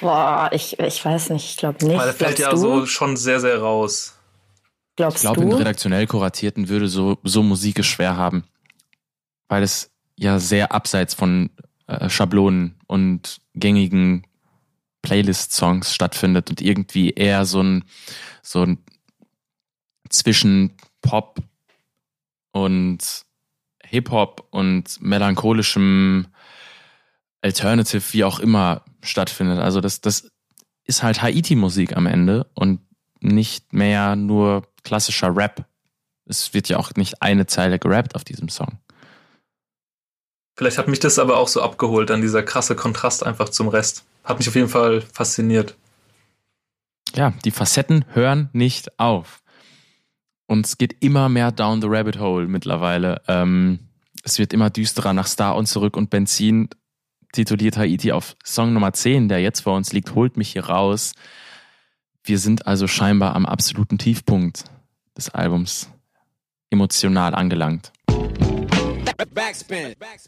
Boah, ich, ich weiß nicht, ich glaube nicht. Weil er fällt ja du? so schon sehr, sehr raus. Glaubst ich glaube, in redaktionell kuratierten würde so, so Musik es schwer haben. Weil es ja sehr abseits von äh, Schablonen und gängigen Playlist-Songs stattfindet und irgendwie eher so ein, so ein zwischen Pop und Hip-Hop und melancholischem Alternative, wie auch immer, stattfindet. Also das, das ist halt Haiti-Musik am Ende und nicht mehr nur klassischer Rap. Es wird ja auch nicht eine Zeile gerappt auf diesem Song. Vielleicht hat mich das aber auch so abgeholt, dann dieser krasse Kontrast einfach zum Rest. Hat mich auf jeden Fall fasziniert. Ja, die Facetten hören nicht auf. Und es geht immer mehr down the rabbit hole mittlerweile. Ähm, es wird immer düsterer nach Star und zurück und Benzin tituliert Haiti auf Song Nummer 10, der jetzt vor uns liegt, holt mich hier raus. Wir sind also scheinbar am absoluten Tiefpunkt des Albums emotional angelangt.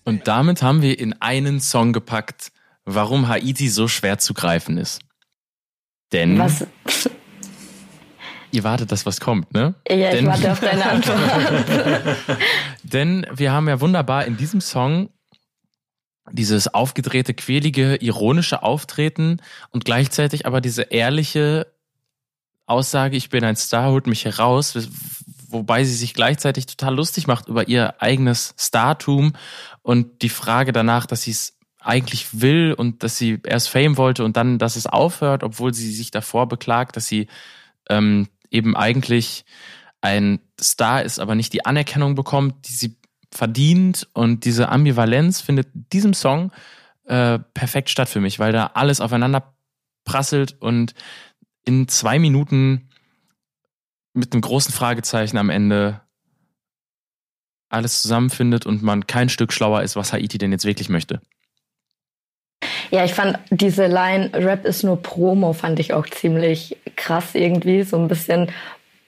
Und damit haben wir in einen Song gepackt, warum Haiti so schwer zu greifen ist. Denn Was? Ihr wartet, dass was kommt, ne? Ja, ich Denn- warte auf deine Antwort. Denn wir haben ja wunderbar in diesem Song dieses aufgedrehte, quälige, ironische Auftreten und gleichzeitig aber diese ehrliche Aussage, ich bin ein Star, holt mich heraus, wobei sie sich gleichzeitig total lustig macht über ihr eigenes Startum und die Frage danach, dass sie es eigentlich will und dass sie erst Fame wollte und dann, dass es aufhört, obwohl sie sich davor beklagt, dass sie ähm, eben eigentlich ein Star ist, aber nicht die Anerkennung bekommt, die sie verdient. Und diese Ambivalenz findet in diesem Song äh, perfekt statt für mich, weil da alles aufeinander prasselt und in zwei Minuten mit einem großen Fragezeichen am Ende alles zusammenfindet und man kein Stück schlauer ist, was Haiti denn jetzt wirklich möchte. Ja, ich fand diese Line, Rap ist nur Promo, fand ich auch ziemlich krass irgendwie. So ein bisschen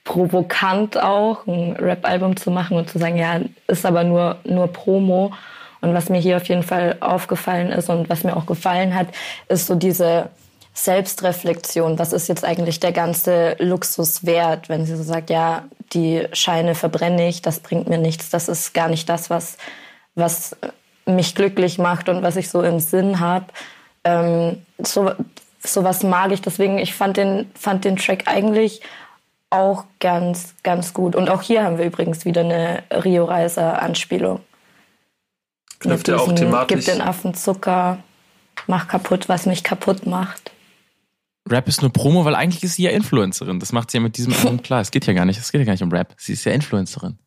provokant auch, ein Rap-Album zu machen und zu sagen, ja, ist aber nur, nur Promo. Und was mir hier auf jeden Fall aufgefallen ist und was mir auch gefallen hat, ist so diese Selbstreflexion. Was ist jetzt eigentlich der ganze Luxus wert, wenn sie so sagt, ja, die Scheine verbrenne ich, das bringt mir nichts, das ist gar nicht das, was, was mich glücklich macht und was ich so im Sinn habe. Ähm, so, sowas mag ich. Deswegen, ich fand den, fand den Track eigentlich auch ganz, ganz gut. Und auch hier haben wir übrigens wieder eine Rio Reiser Anspielung. Knüpft ja auch thematisch. Gib den Affen Zucker, mach kaputt, was mich kaputt macht. Rap ist nur Promo, weil eigentlich ist sie ja Influencerin. Das macht sie ja mit diesem Album klar. Es geht ja gar nicht, es geht ja gar nicht um Rap. Sie ist ja Influencerin.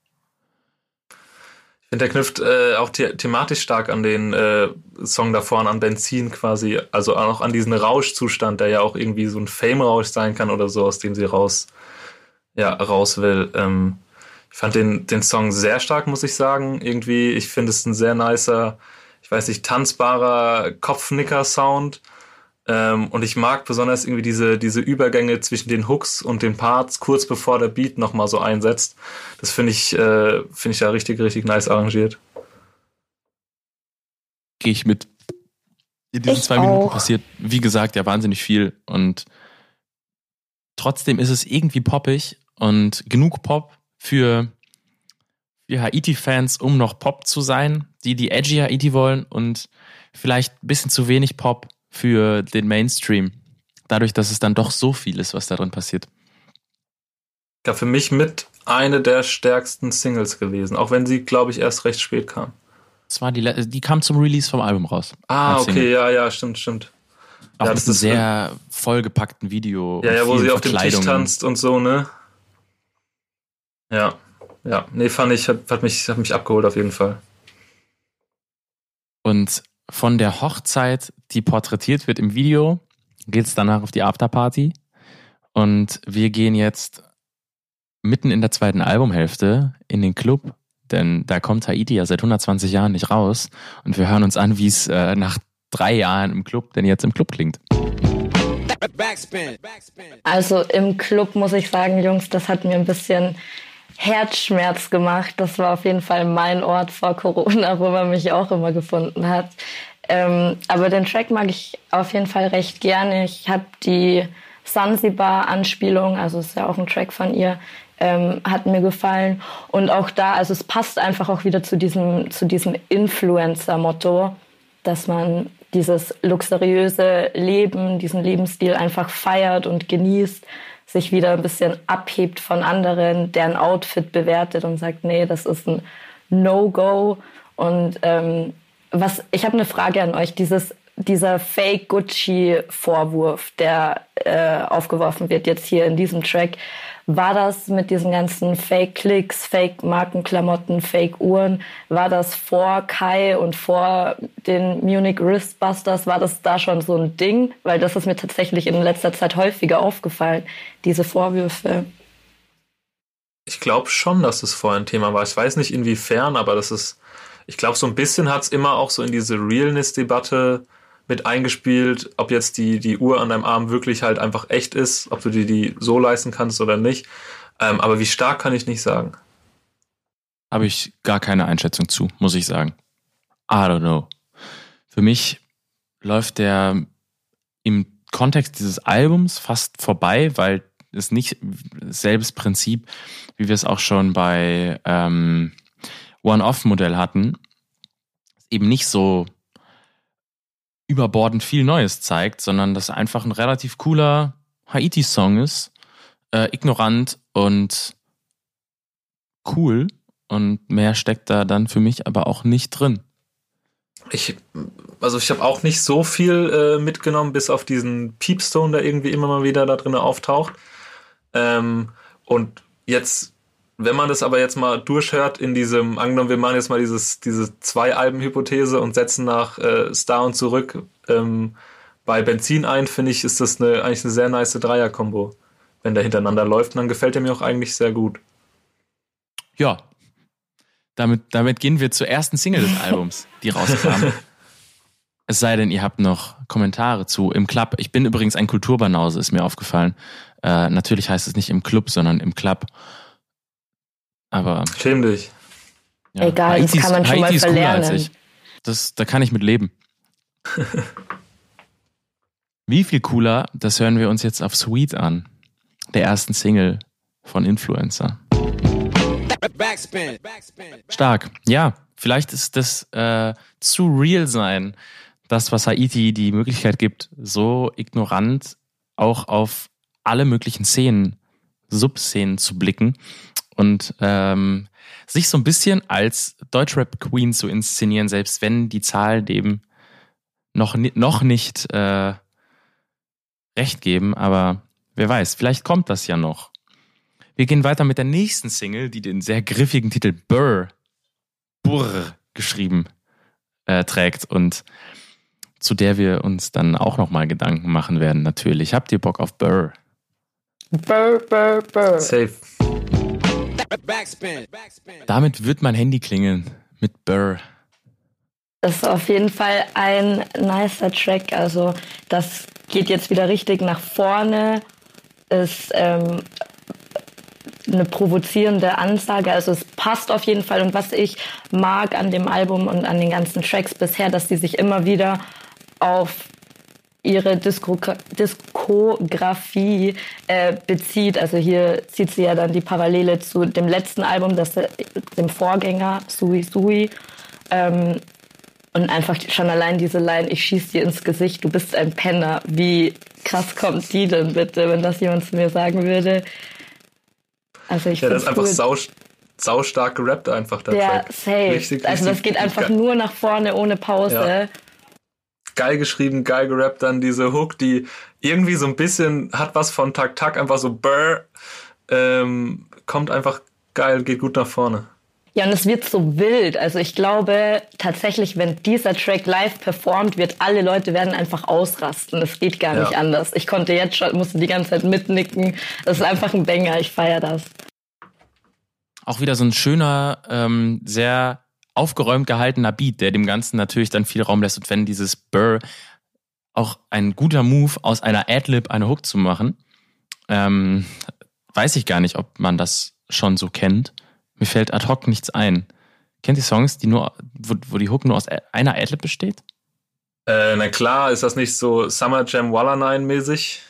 Finde, der knüpft äh, auch the thematisch stark an den äh, Song davor an Benzin quasi. Also auch an diesen Rauschzustand, der ja auch irgendwie so ein Fame-Rausch sein kann oder so, aus dem sie raus, ja, raus will. Ähm, ich fand den, den Song sehr stark, muss ich sagen. Irgendwie, ich finde es ein sehr nicer, ich weiß nicht, tanzbarer Kopfnicker-Sound. Ähm, und ich mag besonders irgendwie diese, diese Übergänge zwischen den Hooks und den Parts, kurz bevor der Beat nochmal so einsetzt. Das finde ich, äh, finde ich ja richtig, richtig nice arrangiert. Gehe ich mit. In diesen Ich zwei Minuten auch. passiert, wie gesagt, ja wahnsinnig viel. Und trotzdem ist es irgendwie poppig und genug Pop für, für Haiti-Fans, um noch Pop zu sein, die die edgy Haiti wollen und vielleicht ein bisschen zu wenig Pop für den Mainstream. Dadurch, dass es dann doch so viel ist, was da drin passiert. Ja, für mich mit eine der stärksten Singles gewesen, auch wenn sie, glaube ich, erst recht spät kam. Das war die, die kam zum Release vom Album raus. Ah, okay, Single. ja, ja, stimmt, stimmt. Auch Ja, mit das einem sehr vollgepackten Video. Ja, ja, wo sie auf dem Tisch tanzt und so, ne? Ja, ja. Nee, fand ich, hat, hat, mich, hat mich abgeholt auf jeden Fall. Und von der Hochzeit, die porträtiert wird im Video, geht's danach auf die Afterparty. Und wir gehen jetzt mitten in der zweiten Albumhälfte in den Club, denn da kommt Haiti ja seit 120 Jahren nicht raus. Und wir hören uns an, wie es äh, nach drei Jahren im Club denn jetzt im Club klingt. Also im Club muss ich sagen, Jungs, das hat mir ein bisschen Herzschmerz gemacht. Das war auf jeden Fall mein Ort vor Corona, wo man mich auch immer gefunden hat. Ähm, aber den Track mag ich auf jeden Fall recht gerne. Ich habe die Sansibar-Anspielung, also ist ja auch ein Track von ihr, ähm, hat mir gefallen. Und auch da, also es passt einfach auch wieder zu diesem, zu diesem Influencer-Motto, dass man dieses luxuriöse Leben, diesen Lebensstil einfach feiert und genießt, sich wieder ein bisschen abhebt von anderen, deren Outfit bewertet und sagt, nee, das ist ein No-Go. Und ähm, was, ich habe eine Frage an euch, dieses dieser Fake Gucci Vorwurf, der äh, aufgeworfen wird jetzt hier in diesem Track, war das mit diesen ganzen Fake Klicks, Fake Markenklamotten, Fake Uhren, war das vor Kai und vor den Munich Wristbusters, war das da schon so ein Ding? Weil das ist mir tatsächlich in letzter Zeit häufiger aufgefallen, diese Vorwürfe. Ich glaube schon, dass es vorher ein Thema war. Ich weiß nicht inwiefern, aber das ist, ich glaube, so ein bisschen hat es immer auch so in diese Realness-Debatte mit eingespielt, ob jetzt die, die Uhr an deinem Arm wirklich halt einfach echt ist, ob du dir die so leisten kannst oder nicht. Ähm, aber wie stark kann ich nicht sagen. habe ich gar keine Einschätzung zu, muss ich sagen. I don't know. Für mich läuft der im Kontext dieses Albums fast vorbei, weil es nicht selbes Prinzip, wie wir es auch schon bei ähm, One-Off-Modell hatten, eben nicht so überbordend viel Neues zeigt, sondern dass einfach ein relativ cooler Haiti-Song ist, äh, ignorant und cool und mehr steckt da dann für mich aber auch nicht drin. Ich, also ich habe auch nicht so viel äh, mitgenommen, bis auf diesen Peepstone, der irgendwie immer mal wieder da drin auftaucht. Ähm, und jetzt, wenn man das aber jetzt mal durchhört in diesem, angenommen, wir machen jetzt mal dieses, diese Zwei-Alben-Hypothese und setzen nach äh, Star und zurück ähm, bei Benzin ein, finde ich, ist das eine, eigentlich eine sehr nice Dreier-Kombo. Wenn der hintereinander läuft, dann gefällt er mir auch eigentlich sehr gut. Ja, damit, damit gehen wir zur ersten Single des Albums, die rauskam. es sei denn, ihr habt noch Kommentare zu im Club. Ich bin übrigens ein Kulturbanause, ist mir aufgefallen. Äh, natürlich heißt es nicht im Club, sondern im Club. Aber. Schäm dich. Ja, Egal, Haiti das kann man schon Haiti mal verlernen. Als ich. Das, da kann ich mit leben. Wie viel cooler, das hören wir uns jetzt auf Sweet an. Der ersten Single von Influencer. Stark. Ja, vielleicht ist das äh, zu real sein, das, was Haiti die Möglichkeit gibt, so ignorant auch auf alle möglichen Szenen, Subszenen zu blicken und ähm, sich so ein bisschen als Deutschrap Queen zu inszenieren, selbst wenn die Zahl dem noch, noch nicht äh, recht geben, aber wer weiß, vielleicht kommt das ja noch. Wir gehen weiter mit der nächsten Single, die den sehr griffigen Titel Burr, Burr geschrieben äh, trägt und zu der wir uns dann auch nochmal Gedanken machen werden, natürlich. Habt ihr Bock auf Burr? Burr, Burr, Burr. Safe. Damit wird mein Handy klingeln mit Burr. Das ist auf jeden Fall ein nicer Track. Also das geht jetzt wieder richtig nach vorne. Ist ähm, eine provozierende Ansage. Also es passt auf jeden Fall. Und was ich mag an dem Album und an den ganzen Tracks bisher, dass die sich immer wieder auf ihre Diskografie äh, bezieht. Also hier zieht sie ja dann die Parallele zu dem letzten Album, das, dem Vorgänger Sui Sui. Ähm, und einfach schon allein diese Line, ich schieß dir ins Gesicht, du bist ein Penner. Wie krass kommt die denn bitte, wenn das jemand zu mir sagen würde? Also ich ja, das ist einfach sau, sau stark gerappt einfach. Der, der safe. Richtig, also das geht einfach geil. nur nach vorne ohne Pause. Ja. Geil geschrieben, geil gerappt, dann diese Hook, die irgendwie so ein bisschen hat was von Tak Tak, einfach so brr, ähm, kommt einfach geil, geht gut nach vorne. Ja, und es wird so wild. Also ich glaube tatsächlich, wenn dieser Track live performt wird, alle Leute werden einfach ausrasten. Es geht gar ja. nicht anders. Ich konnte jetzt schon, musste die ganze Zeit mitnicken. Das ist einfach ein Banger. Ich feiere das. Auch wieder so ein schöner, ähm, sehr aufgeräumt gehaltener Beat, der dem Ganzen natürlich dann viel Raum lässt. Und wenn dieses Burr auch ein guter Move aus einer Adlib eine Hook zu machen, ähm, weiß ich gar nicht, ob man das schon so kennt. Mir fällt ad hoc nichts ein. Kennt ihr Songs, die nur, wo, wo die Hook nur aus einer Adlib besteht? Äh, na klar, ist das nicht so Summer Jam Walla 9 mäßig?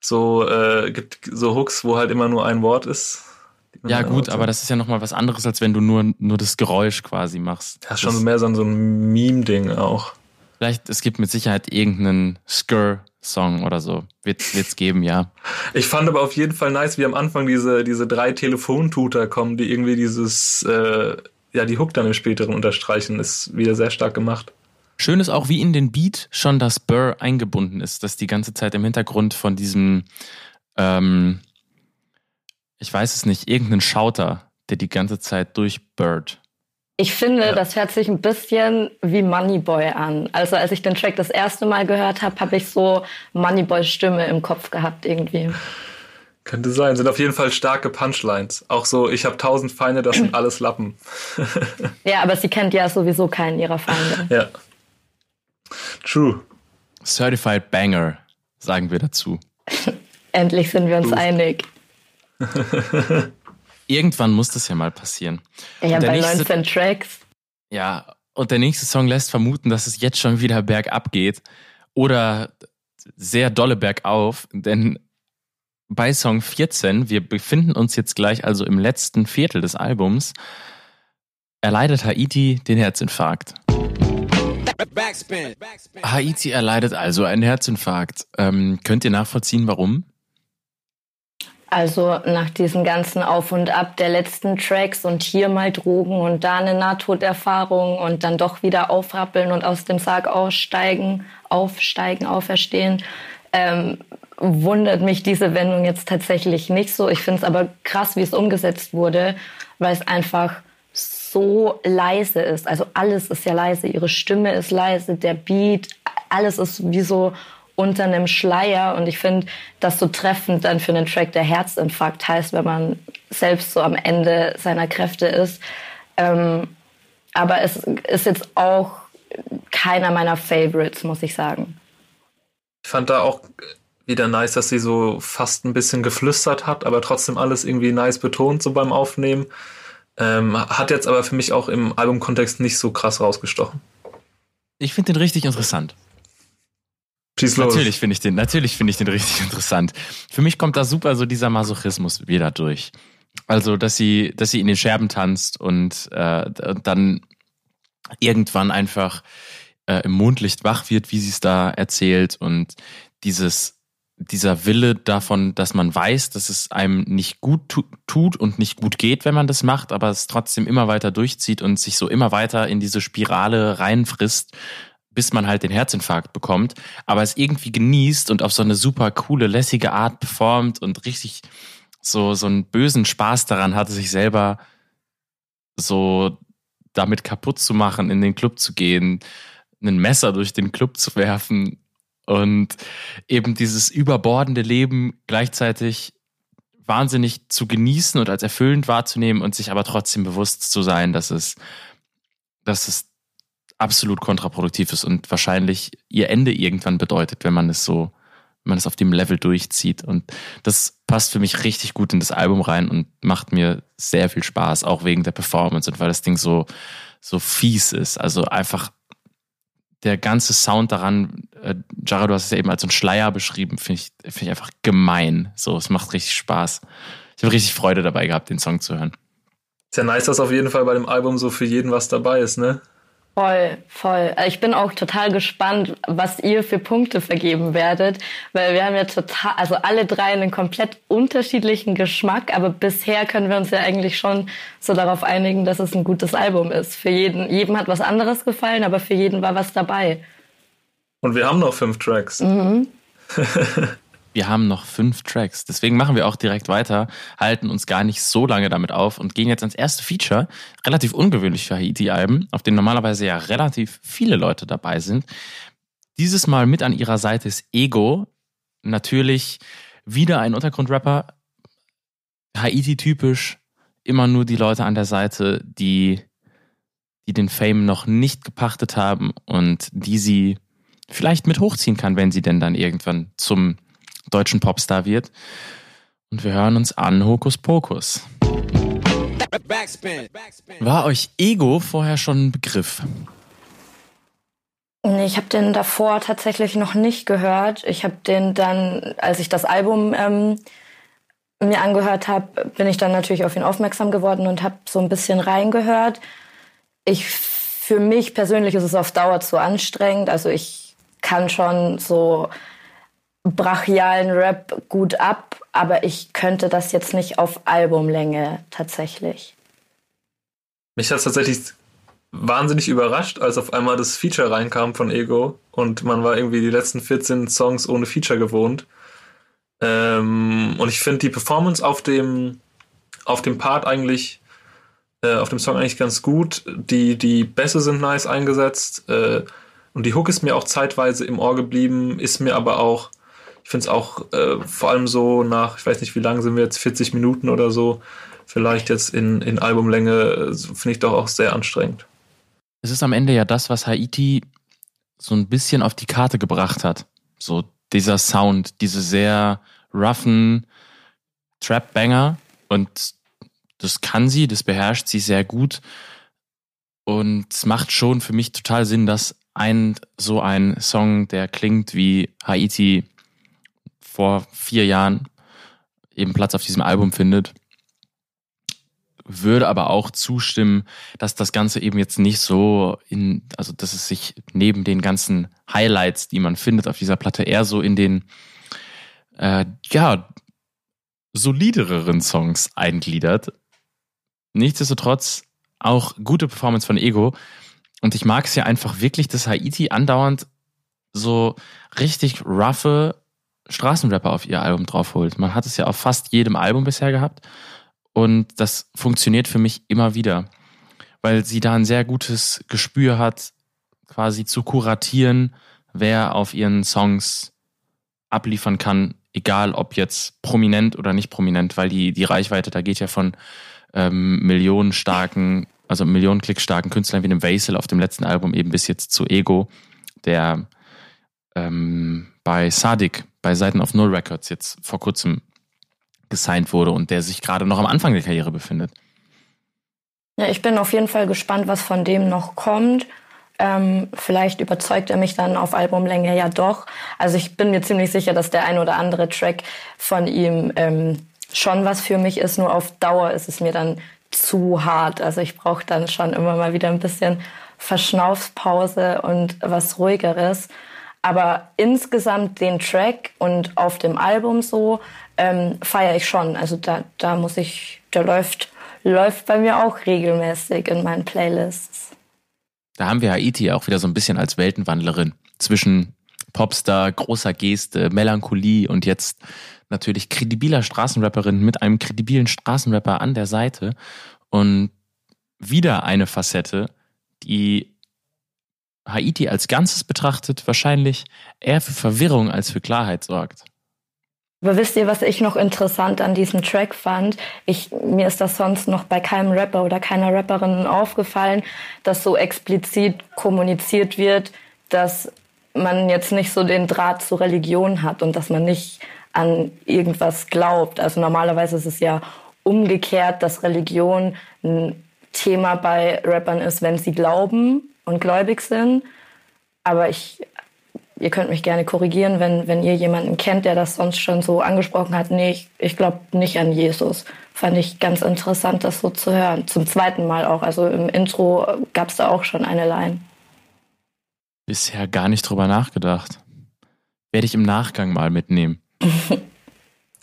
So, äh, gibt so Hooks, wo halt immer nur ein Wort ist. Ja, gut, aber das ist ja nochmal was anderes, als wenn du nur, nur das Geräusch quasi machst. Das ist schon mehr so ein, Meme-Ding auch. Vielleicht, es gibt mit Sicherheit irgendeinen Skr Song oder so. Wird es geben, ja. Ich fand aber auf jeden Fall nice, wie am Anfang diese, diese drei Telefontuter kommen, die irgendwie dieses, äh, ja, die Hook dann im späteren unterstreichen. Ist wieder sehr stark gemacht. Schön ist auch, wie in den Beat schon das Burr eingebunden ist, dass die ganze Zeit im Hintergrund von diesem, ähm, ich weiß es nicht, irgendeinen Schauter, der die ganze Zeit durchbird. Ich finde, ja. das hört sich ein bisschen wie Moneyboy an. Also als ich den Track das erste Mal gehört habe, habe ich so Moneyboy Stimme im Kopf gehabt irgendwie. Könnte sein, sind auf jeden Fall starke Punchlines. Auch so, ich habe tausend Feinde, das sind alles Lappen. ja, aber sie kennt ja sowieso keinen ihrer Feinde. Ja. True. Certified Banger, sagen wir dazu. Endlich sind wir uns True. einig. Irgendwann muss das ja mal passieren. Ja, bei nächste, 19 Tracks. Ja, und der nächste Song lässt vermuten, dass es jetzt schon wieder bergab geht. Oder sehr dolle bergauf, denn bei Song 14, wir befinden uns jetzt gleich also im letzten Viertel des Albums, erleidet Haiti den Herzinfarkt. Backspin. Haiti erleidet also einen Herzinfarkt. Ähm, könnt ihr nachvollziehen, warum? Also nach diesen ganzen Auf und Ab der letzten Tracks und hier mal Drogen und da eine Nahtoderfahrung und dann doch wieder aufrappeln und aus dem Sarg aussteigen, aufsteigen, auferstehen, ähm, wundert mich diese Wendung jetzt tatsächlich nicht so. Ich finde es aber krass, wie es umgesetzt wurde, weil es einfach so leise ist. Also alles ist ja leise. Ihre Stimme ist leise, der Beat, alles ist wie so unter einem Schleier. Und ich finde das so treffend dann für einen Track, der Herzinfarkt heißt, wenn man selbst so am Ende seiner Kräfte ist. Ähm, aber es ist jetzt auch keiner meiner Favorites, muss ich sagen. Ich fand da auch wieder nice, dass sie so fast ein bisschen geflüstert hat, aber trotzdem alles irgendwie nice betont, so beim Aufnehmen. Ähm, hat jetzt aber für mich auch im Albumkontext nicht so krass rausgestochen. Ich finde den richtig interessant. Schieß los. Natürlich finde ich den, natürlich finde ich den richtig interessant. Für mich kommt da super so dieser Masochismus wieder durch. Also, dass sie, dass sie in den Scherben tanzt und äh, dann irgendwann einfach äh, im Mondlicht wach wird, wie sie es da erzählt und dieses dieser Wille davon, dass man weiß, dass es einem nicht gut tu tut und nicht gut geht, wenn man das macht, aber es trotzdem immer weiter durchzieht und sich so immer weiter in diese Spirale reinfrisst, bis man halt den Herzinfarkt bekommt, aber es irgendwie genießt und auf so eine super coole, lässige Art performt und richtig so, so einen bösen Spaß daran hatte, sich selber so damit kaputt zu machen, in den Club zu gehen, ein Messer durch den Club zu werfen und eben dieses überbordende Leben gleichzeitig wahnsinnig zu genießen und als erfüllend wahrzunehmen und sich aber trotzdem bewusst zu sein, dass es, dass es absolut kontraproduktiv ist und wahrscheinlich ihr Ende irgendwann bedeutet, wenn man es so, wenn man es auf dem Level durchzieht. Und das passt für mich richtig gut in das Album rein und macht mir sehr viel Spaß, auch wegen der Performance und weil das Ding so, so fies ist. Also einfach der ganze Sound daran, äh, Jared, du hast es ja eben als so ein Schleier beschrieben, finde ich, find ich einfach gemein. So, es macht richtig Spaß. Ich habe richtig Freude dabei gehabt, den Song zu hören. Ist ja nice, dass auf jeden Fall bei dem Album so für jeden was dabei ist, ne? Voll, voll. Äh, ich bin auch total gespannt, was ihr für Punkte vergeben werdet, weil wir haben ja total, also alle drei einen komplett unterschiedlichen Geschmack, aber bisher können wir uns ja eigentlich schon so darauf einigen, dass es ein gutes Album ist. Für jeden, jedem hat was anderes gefallen, aber für jeden war was dabei. Und wir haben noch fünf Tracks. Mhm. Wir haben noch fünf Tracks. Deswegen machen wir auch direkt weiter, halten uns gar nicht so lange damit auf und gehen jetzt ans erste Feature. Relativ ungewöhnlich für Haiti-Alben, auf dem normalerweise ja relativ viele Leute dabei sind. Dieses Mal mit an ihrer Seite ist Ego. Natürlich wieder ein Untergrundrapper. Haiti-typisch. Immer nur die Leute an der Seite, die, die den Fame noch nicht gepachtet haben und die sie vielleicht mit hochziehen kann, wenn sie denn dann irgendwann zum deutschen Popstar wird. Und wir hören uns an Hokus Pokus. War euch Ego vorher schon ein Begriff? Nee, ich habe den davor tatsächlich noch nicht gehört. Ich habe den dann, als ich das Album ähm, mir angehört habe, bin ich dann natürlich auf ihn aufmerksam geworden und habe so ein bisschen reingehört. Ich, für mich persönlich ist es auf Dauer zu anstrengend. Also ich kann schon so brachialen Rap gut ab, aber ich könnte das jetzt nicht auf Albumlänge tatsächlich. Mich hat es tatsächlich wahnsinnig überrascht, als auf einmal das Feature reinkam von Ego und man war irgendwie die letzten 14 Songs ohne Feature gewohnt. Ähm, und ich finde die Performance auf dem, auf dem Part eigentlich, äh, auf dem Song eigentlich ganz gut. Die, die Bässe sind nice eingesetzt äh, und die Hook ist mir auch zeitweise im Ohr geblieben, ist mir aber auch ich finde es auch äh, vor allem so nach, ich weiß nicht, wie lang sind wir jetzt, 40 Minuten oder so, vielleicht jetzt in, in Albumlänge, finde ich doch auch sehr anstrengend. Es ist am Ende ja das, was Haiti so ein bisschen auf die Karte gebracht hat. So dieser Sound, diese sehr roughen Trap-Banger und das kann sie, das beherrscht sie sehr gut. Und es macht schon für mich total Sinn, dass ein so ein Song, der klingt wie Haiti vor vier Jahren, eben Platz auf diesem Album findet. Würde aber auch zustimmen, dass das Ganze eben jetzt nicht so in, also dass es sich neben den ganzen Highlights, die man findet auf dieser Platte, eher so in den, äh, ja, solidereren Songs eingliedert. Nichtsdestotrotz auch gute Performance von Ego. Und ich mag es ja einfach wirklich, dass Haiti andauernd so richtig roughe Straßenrapper auf ihr Album draufholt. Man hat es ja auf fast jedem Album bisher gehabt. Und das funktioniert für mich immer wieder, weil sie da ein sehr gutes Gespür hat, quasi zu kuratieren, wer auf ihren Songs abliefern kann, egal ob jetzt prominent oder nicht prominent, weil die, die Reichweite, da geht ja von ähm, millionenstarken, also millionenklickstarken Künstlern wie dem Vaisel auf dem letzten Album eben bis jetzt zu Ego, der ähm, bei Sadik, bei Seiten of Null Records jetzt vor kurzem gesigned wurde und der sich gerade noch am Anfang der Karriere befindet. Ja, ich bin auf jeden Fall gespannt, was von dem noch kommt. Ähm, vielleicht überzeugt er mich dann auf Albumlänge ja doch. Also ich bin mir ziemlich sicher, dass der ein oder andere Track von ihm ähm, schon was für mich ist. Nur auf Dauer ist es mir dann zu hart. Also ich brauche dann schon immer mal wieder ein bisschen Verschnaufspause und was ruhigeres. Aber insgesamt den Track und auf dem Album so ähm, feiere ich schon. Also da, da muss ich, der läuft, läuft bei mir auch regelmäßig in meinen Playlists. Da haben wir Haiti auch wieder so ein bisschen als Weltenwandlerin zwischen Popstar, großer Geste, Melancholie und jetzt natürlich kredibiler Straßenrapperin mit einem kredibilen Straßenrapper an der Seite und wieder eine Facette, die Haiti als Ganzes betrachtet wahrscheinlich eher für Verwirrung als für Klarheit sorgt. Aber wisst ihr, was ich noch interessant an diesem Track fand? Ich, mir ist das sonst noch bei keinem Rapper oder keiner Rapperin aufgefallen, dass so explizit kommuniziert wird, dass man jetzt nicht so den Draht zur Religion hat und dass man nicht an irgendwas glaubt. Also normalerweise ist es ja umgekehrt, dass Religion ein Thema bei Rappern ist, wenn sie glauben und gläubig sind. Aber ich ihr könnt mich gerne korrigieren, wenn, wenn ihr jemanden kennt, der das sonst schon so angesprochen hat. Nee, ich, ich glaube nicht an Jesus. Fand ich ganz interessant, das so zu hören. Zum zweiten Mal auch. Also im Intro gab es da auch schon eine Line. Bisher gar nicht drüber nachgedacht. Werde ich im Nachgang mal mitnehmen.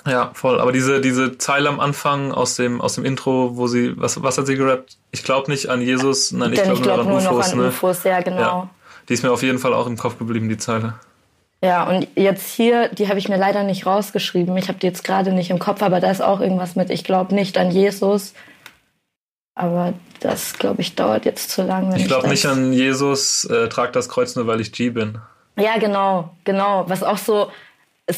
ja, voll. Aber diese, diese Zeile am Anfang aus dem, aus dem Intro, wo sie, was, was hat sie gerappt? Ich glaube nicht an Jesus, nein, ich glaube glaub nur, nur, noch an ne? UFOs, ja, genau. Ja. Die ist mir auf jeden Fall auch im Kopf geblieben, die Zeile. Ja, und jetzt hier, die habe ich mir leider nicht rausgeschrieben. Ich habe die jetzt gerade nicht im Kopf, aber da ist auch irgendwas mit, ich glaube nicht an Jesus. Aber das, glaube ich, dauert jetzt zu lange. Ich glaube nicht an Jesus, äh, trag das Kreuz nur, weil ich G bin. Ja, genau, genau. Was auch so,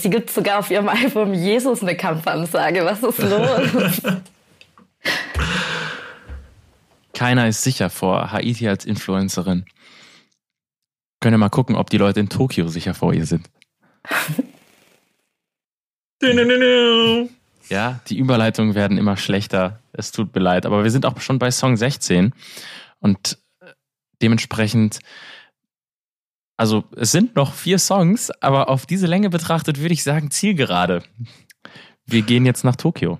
sie gibt sogar auf ihrem Album Jesus eine Kampfansage. Was ist los? Keiner ist sicher vor Haiti als Influencerin. Können wir mal gucken, ob die Leute in Tokio sicher vor ihr sind. ja, die Überleitungen werden immer schlechter. Es tut mir leid. Aber wir sind auch schon bei Song 16. Und äh, dementsprechend, also es sind noch vier Songs, aber auf diese Länge betrachtet würde ich sagen, Zielgerade. Wir gehen jetzt nach Tokio.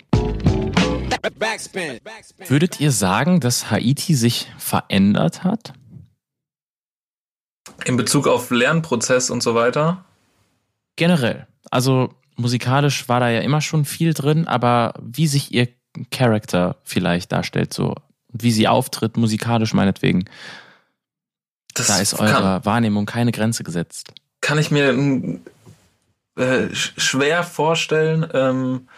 Würdet ihr sagen, dass Haiti sich verändert hat? In Bezug auf Lernprozess und so weiter? Generell. Also musikalisch war da ja immer schon viel drin, aber wie sich ihr Charakter vielleicht darstellt, so wie sie auftritt, musikalisch meinetwegen. Das da ist eurer Wahrnehmung keine Grenze gesetzt. Kann ich mir äh, schwer vorstellen. Ähm,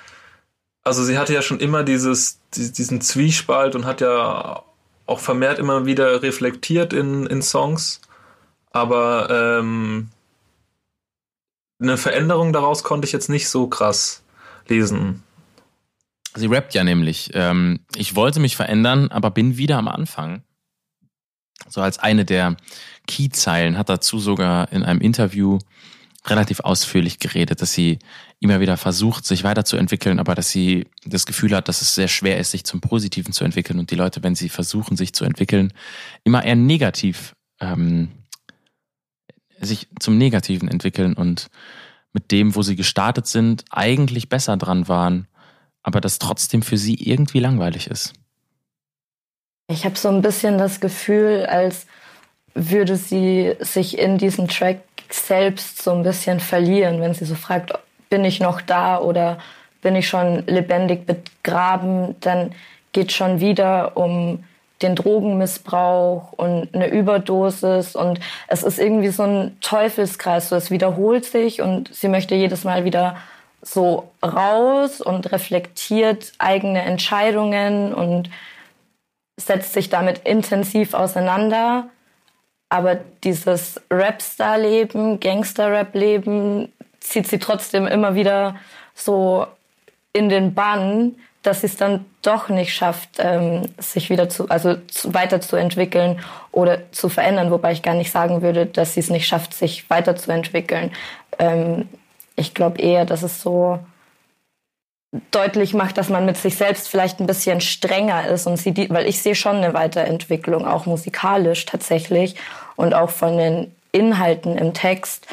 also sie hatte ja schon immer dieses, diesen Zwiespalt und hat ja auch vermehrt immer wieder reflektiert in, in Songs aber ähm, eine Veränderung daraus konnte ich jetzt nicht so krass lesen. Sie rappt ja nämlich, ähm, ich wollte mich verändern, aber bin wieder am Anfang. So als eine der Key-Zeilen hat dazu sogar in einem Interview relativ ausführlich geredet, dass sie immer wieder versucht, sich weiterzuentwickeln, aber dass sie das Gefühl hat, dass es sehr schwer ist, sich zum Positiven zu entwickeln und die Leute, wenn sie versuchen, sich zu entwickeln, immer eher negativ ähm, sich zum Negativen entwickeln und mit dem, wo sie gestartet sind, eigentlich besser dran waren, aber das trotzdem für sie irgendwie langweilig ist. Ich habe so ein bisschen das Gefühl, als würde sie sich in diesen Track selbst so ein bisschen verlieren, wenn sie so fragt, bin ich noch da oder bin ich schon lebendig begraben, dann geht schon wieder um den Drogenmissbrauch und eine Überdosis und es ist irgendwie so ein Teufelskreis, so es wiederholt sich und sie möchte jedes Mal wieder so raus und reflektiert eigene Entscheidungen und setzt sich damit intensiv auseinander. Aber dieses Rapstar-Leben, Gangster-Rap-Leben zieht sie trotzdem immer wieder so in den Bann, dass sie es dann doch nicht schafft, ähm, sich wieder zu, also zu, weiterzuentwickeln oder zu verändern, wobei ich gar nicht sagen würde, dass sie es nicht schafft, sich weiterzuentwickeln. Ähm, ich glaube eher, dass es so deutlich macht, dass man mit sich selbst vielleicht ein bisschen strenger ist und sie die, weil ich sehe schon eine Weiterentwicklung, auch musikalisch tatsächlich und auch von den Inhalten im Text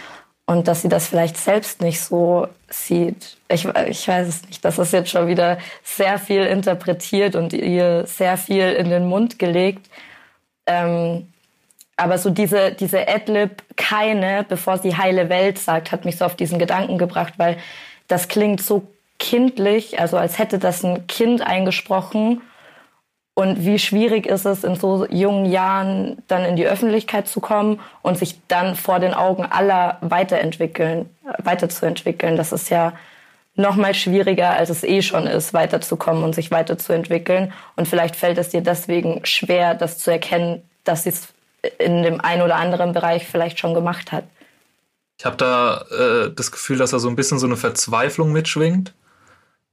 und dass sie das vielleicht selbst nicht so sieht. Ich, ich weiß es nicht. Das ist jetzt schon wieder sehr viel interpretiert und ihr sehr viel in den Mund gelegt. Ähm, aber so diese, diese Adlib keine, bevor sie heile Welt sagt, hat mich so auf diesen Gedanken gebracht, weil das klingt so kindlich, also als hätte das ein Kind eingesprochen und wie schwierig ist es, in so jungen Jahren dann in die Öffentlichkeit zu kommen und sich dann vor den Augen aller weiterentwickeln, weiterzuentwickeln. Das ist ja noch mal schwieriger, als es eh schon ist, weiterzukommen und sich weiterzuentwickeln. Und vielleicht fällt es dir deswegen schwer, das zu erkennen, dass sie es in dem einen oder anderen Bereich vielleicht schon gemacht hat. Ich habe da äh, das Gefühl, dass da so ein bisschen so eine Verzweiflung mitschwingt.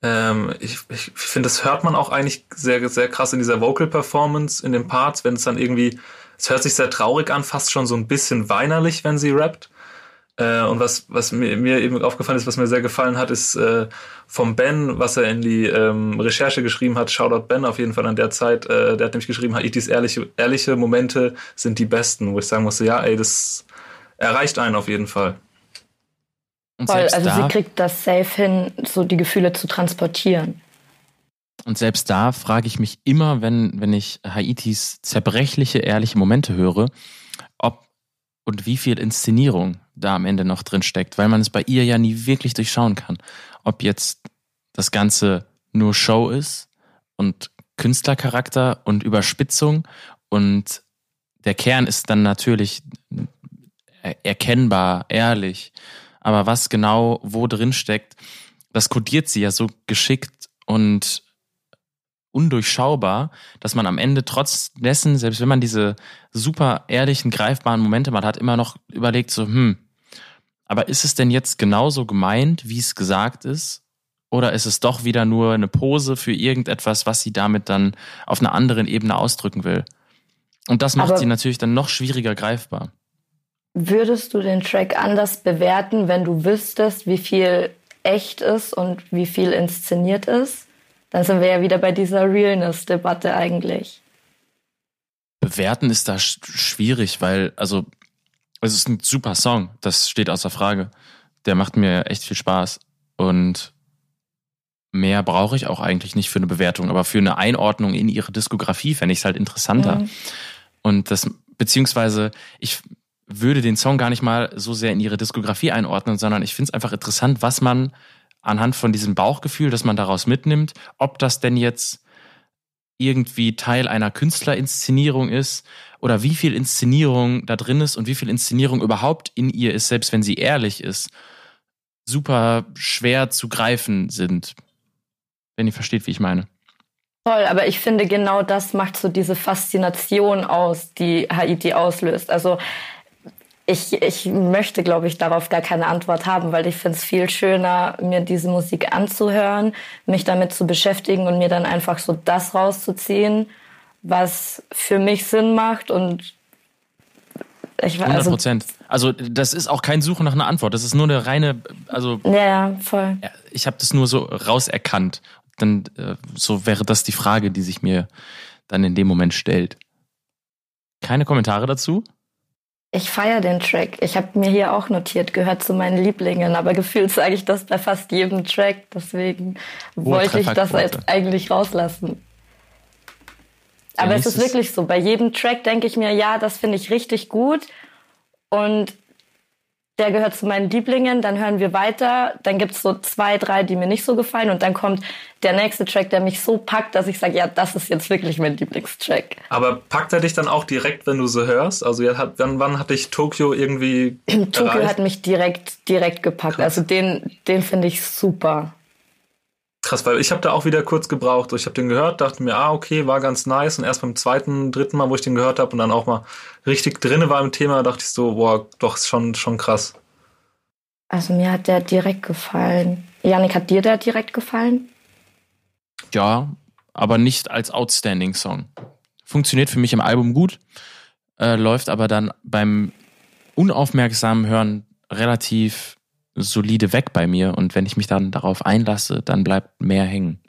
Ähm, ich ich finde, das hört man auch eigentlich sehr, sehr krass in dieser Vocal Performance, in den Parts, wenn es dann irgendwie, es hört sich sehr traurig an, fast schon so ein bisschen weinerlich, wenn sie rappt. Äh, und was, was mir, mir eben aufgefallen ist, was mir sehr gefallen hat, ist äh, vom Ben, was er in die ähm, Recherche geschrieben hat, Shoutout Ben auf jeden Fall an der Zeit, äh, der hat nämlich geschrieben, Haitis ehrliche, ehrliche Momente sind die besten, wo ich sagen musste, ja, ey, das erreicht einen auf jeden Fall. Und Voll, also da, sie kriegt das safe hin, so die Gefühle zu transportieren. Und selbst da frage ich mich immer, wenn, wenn ich Haitis zerbrechliche, ehrliche Momente höre, ob und wie viel Inszenierung da am Ende noch drin steckt, weil man es bei ihr ja nie wirklich durchschauen kann. Ob jetzt das Ganze nur Show ist und Künstlercharakter und Überspitzung und der Kern ist dann natürlich erkennbar, ehrlich aber was genau wo drin steckt, das kodiert sie ja so geschickt und undurchschaubar, dass man am Ende trotz dessen, selbst wenn man diese super ehrlichen, greifbaren Momente mal hat, immer noch überlegt so, hm, aber ist es denn jetzt genauso gemeint, wie es gesagt ist? Oder ist es doch wieder nur eine Pose für irgendetwas, was sie damit dann auf einer anderen Ebene ausdrücken will? Und das macht aber sie natürlich dann noch schwieriger greifbar. Würdest du den Track anders bewerten, wenn du wüsstest, wie viel echt ist und wie viel inszeniert ist? Dann sind wir ja wieder bei dieser Realness-Debatte eigentlich. Bewerten ist da schwierig, weil, also, es ist ein super Song, das steht außer Frage. Der macht mir echt viel Spaß. Und mehr brauche ich auch eigentlich nicht für eine Bewertung, aber für eine Einordnung in ihre Diskografie fände ich es halt interessanter. Mhm. Und das, beziehungsweise, ich, würde den Song gar nicht mal so sehr in ihre Diskografie einordnen, sondern ich finde es einfach interessant, was man anhand von diesem Bauchgefühl, das man daraus mitnimmt, ob das denn jetzt irgendwie Teil einer Künstlerinszenierung ist oder wie viel Inszenierung da drin ist und wie viel Inszenierung überhaupt in ihr ist, selbst wenn sie ehrlich ist, super schwer zu greifen sind. Wenn ihr versteht, wie ich meine. Toll, aber ich finde genau das macht so diese Faszination aus, die Haiti auslöst. Also ich, ich möchte, glaube ich, darauf gar keine Antwort haben, weil ich finde es viel schöner, mir diese Musik anzuhören, mich damit zu beschäftigen und mir dann einfach so das rauszuziehen, was für mich Sinn macht und ich 100 also Prozent. Also das ist auch kein Suchen nach einer Antwort. Das ist nur eine reine, also Ja, ja, voll. ich habe das nur so rauserkannt. Dann äh, so wäre das die Frage, die sich mir dann in dem Moment stellt. Keine Kommentare dazu? Ich feiere den Track. Ich habe mir hier auch notiert, gehört zu meinen Lieblingen, aber gefühlt sage ich das bei fast jedem Track. Deswegen wollte ich das jetzt eigentlich rauslassen. Aber es ist wirklich so. Bei jedem Track denke ich mir, ja, das finde ich richtig gut. Und der gehört zu meinen Lieblingen. Dann hören wir weiter. Dann gibt's so zwei, drei, die mir nicht so gefallen. Und dann kommt der nächste Track, der mich so packt, dass ich sage, ja, das ist jetzt wirklich mein Lieblingstrack. Aber packt er dich dann auch direkt, wenn du so hörst? Also hat, wann, wann hat dich Tokio irgendwie Tokio hat mich direkt, direkt gepackt. Krass. Also den, den finde ich super. Krass, weil ich habe da auch wieder kurz gebraucht. Ich habe den gehört, dachte mir, ah, okay, war ganz nice. Und erst beim zweiten, dritten Mal, wo ich den gehört habe und dann auch mal richtig drinne war im Thema, dachte ich so, boah, doch, ist schon, schon krass. Also mir hat der direkt gefallen. Janik, hat dir der direkt gefallen? Ja, aber nicht als Outstanding Song. Funktioniert für mich im Album gut, äh, läuft aber dann beim unaufmerksamen Hören relativ solide weg bei mir und wenn ich mich dann darauf einlasse, dann bleibt mehr hängen.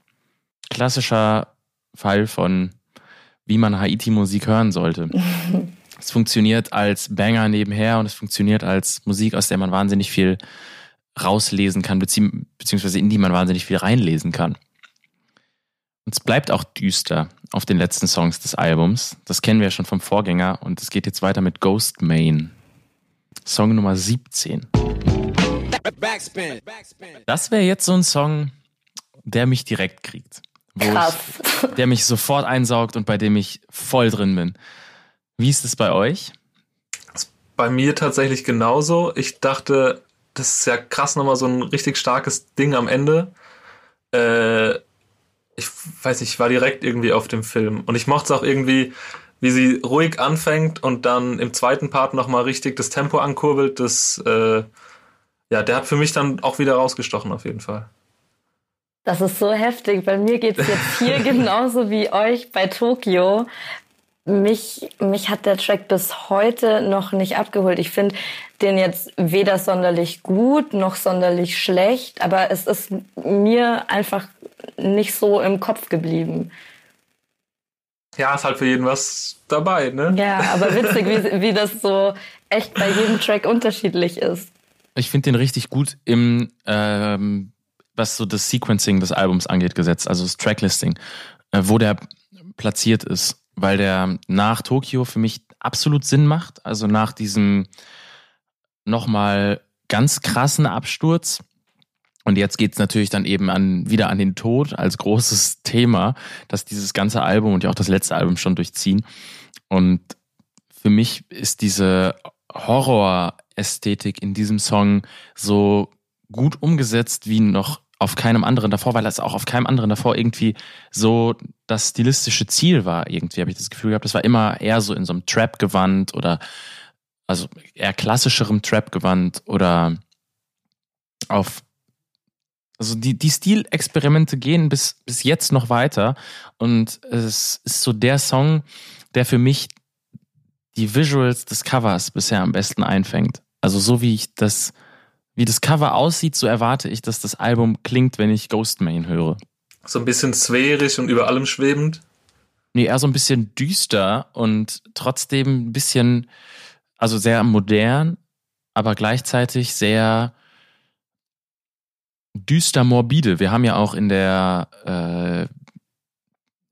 Klassischer Fall von wie man Haiti-Musik hören sollte. es funktioniert als Banger nebenher und es funktioniert als Musik, aus der man wahnsinnig viel rauslesen kann, bezieh beziehungsweise in die man wahnsinnig viel reinlesen kann. Und es bleibt auch düster auf den letzten Songs des Albums. Das kennen wir ja schon vom Vorgänger und es geht jetzt weiter mit Ghost Main. Song Nummer 17. Das wäre jetzt so ein Song, der mich direkt kriegt. Wo Krass. Ich, der mich sofort einsaugt und bei dem ich voll drin bin. Wie ist es bei euch? Bei mir tatsächlich genauso. Ich dachte, das ist ja krass nochmal so ein richtig starkes Ding am Ende. Äh, ich weiß nicht, ich war direkt irgendwie auf dem Film. Und ich mochte es auch irgendwie, wie sie ruhig anfängt und dann im zweiten Part nochmal richtig das Tempo ankurbelt. Das, äh, ja, der hat für mich dann auch wieder rausgestochen auf jeden Fall. Das ist so heftig. Bei mir geht's jetzt hier genauso wie euch bei Tokio. Mich, mich hat der Track bis heute noch nicht abgeholt. Ich finde den jetzt weder sonderlich gut noch sonderlich schlecht, aber es ist mir einfach nicht so im Kopf geblieben. Ja, ist halt für jeden was dabei, ne? Ja, aber witzig, wie, wie das so echt bei jedem Track unterschiedlich ist. Ich finde den richtig gut im, ähm, was so das Sequencing des Albums angeht, gesetzt, also das Tracklisting, äh, wo der platziert ist, weil der nach Tokio für mich absolut Sinn macht. Also nach diesem nochmal ganz krassen Absturz. Und jetzt geht's natürlich dann eben an, wieder an den Tod als großes Thema, das dieses ganze Album und ja auch das letzte Album schon durchziehen. Und für mich ist diese Horror-Ästhetik in diesem Song so gut umgesetzt wie noch auf keinem anderen davor, weil das auch auf keinem anderen davor irgendwie so das stilistische Ziel war. Irgendwie habe ich das Gefühl gehabt, das war immer eher so in so einem Trap-Gewand oder also eher klassischerem Trap-Gewand oder auf also die, die Stilexperimente gehen bis, bis jetzt noch weiter und es ist so der Song, der für mich die Visuals des Covers bisher am besten einfängt. Also so wie ich das, wie das Cover aussieht, so erwarte ich, dass das Album klingt, wenn ich Ghostmain höre. So ein bisschen sphärisch und über allem schwebend. Nee, eher so ein bisschen düster und trotzdem ein bisschen, also sehr modern, aber gleichzeitig sehr düster morbide. Wir haben ja auch in der, äh,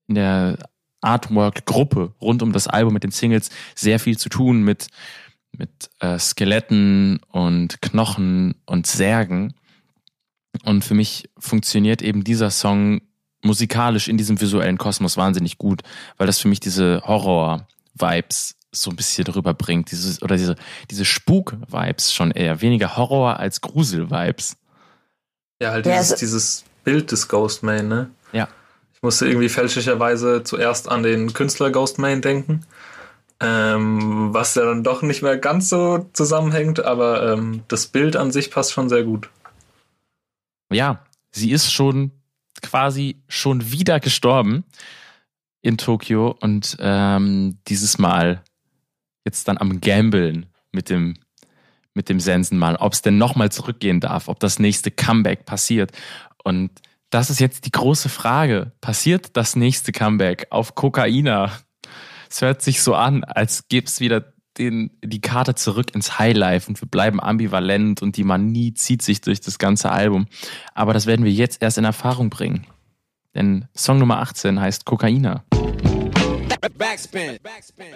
in der Artwork-Gruppe rund um das Album mit den Singles sehr viel zu tun mit, mit äh, Skeletten und Knochen und Särgen. Und für mich funktioniert eben dieser Song musikalisch in diesem visuellen Kosmos wahnsinnig gut, weil das für mich diese Horror-Vibes so ein bisschen drüber bringt, dieses, oder diese, diese Spuk-Vibes schon eher, weniger Horror als Grusel-Vibes. Ja, halt Ja, dieses, also- dieses Bild des Ghostman, ne? Ich musste irgendwie fälschlicherweise zuerst an den Künstler Ghostman denken, ähm, was ja dann doch nicht mehr ganz so zusammenhängt, aber ähm, das Bild an sich passt schon sehr gut. Ja, sie ist schon quasi schon wieder gestorben in Tokio und ähm, dieses Mal jetzt dann am Gambeln mit dem mit dem Sensenmal, ob es denn nochmal zurückgehen darf, ob das nächste Comeback passiert. Und das ist jetzt die große Frage. Passiert das nächste Comeback auf Kokaina? Es hört sich so an, als gäbe es wieder den, die Karte zurück ins Highlife und wir bleiben ambivalent und die Manie zieht sich durch das ganze Album. Aber das werden wir jetzt erst in Erfahrung bringen. Denn Song Nummer 18 heißt Kokaina.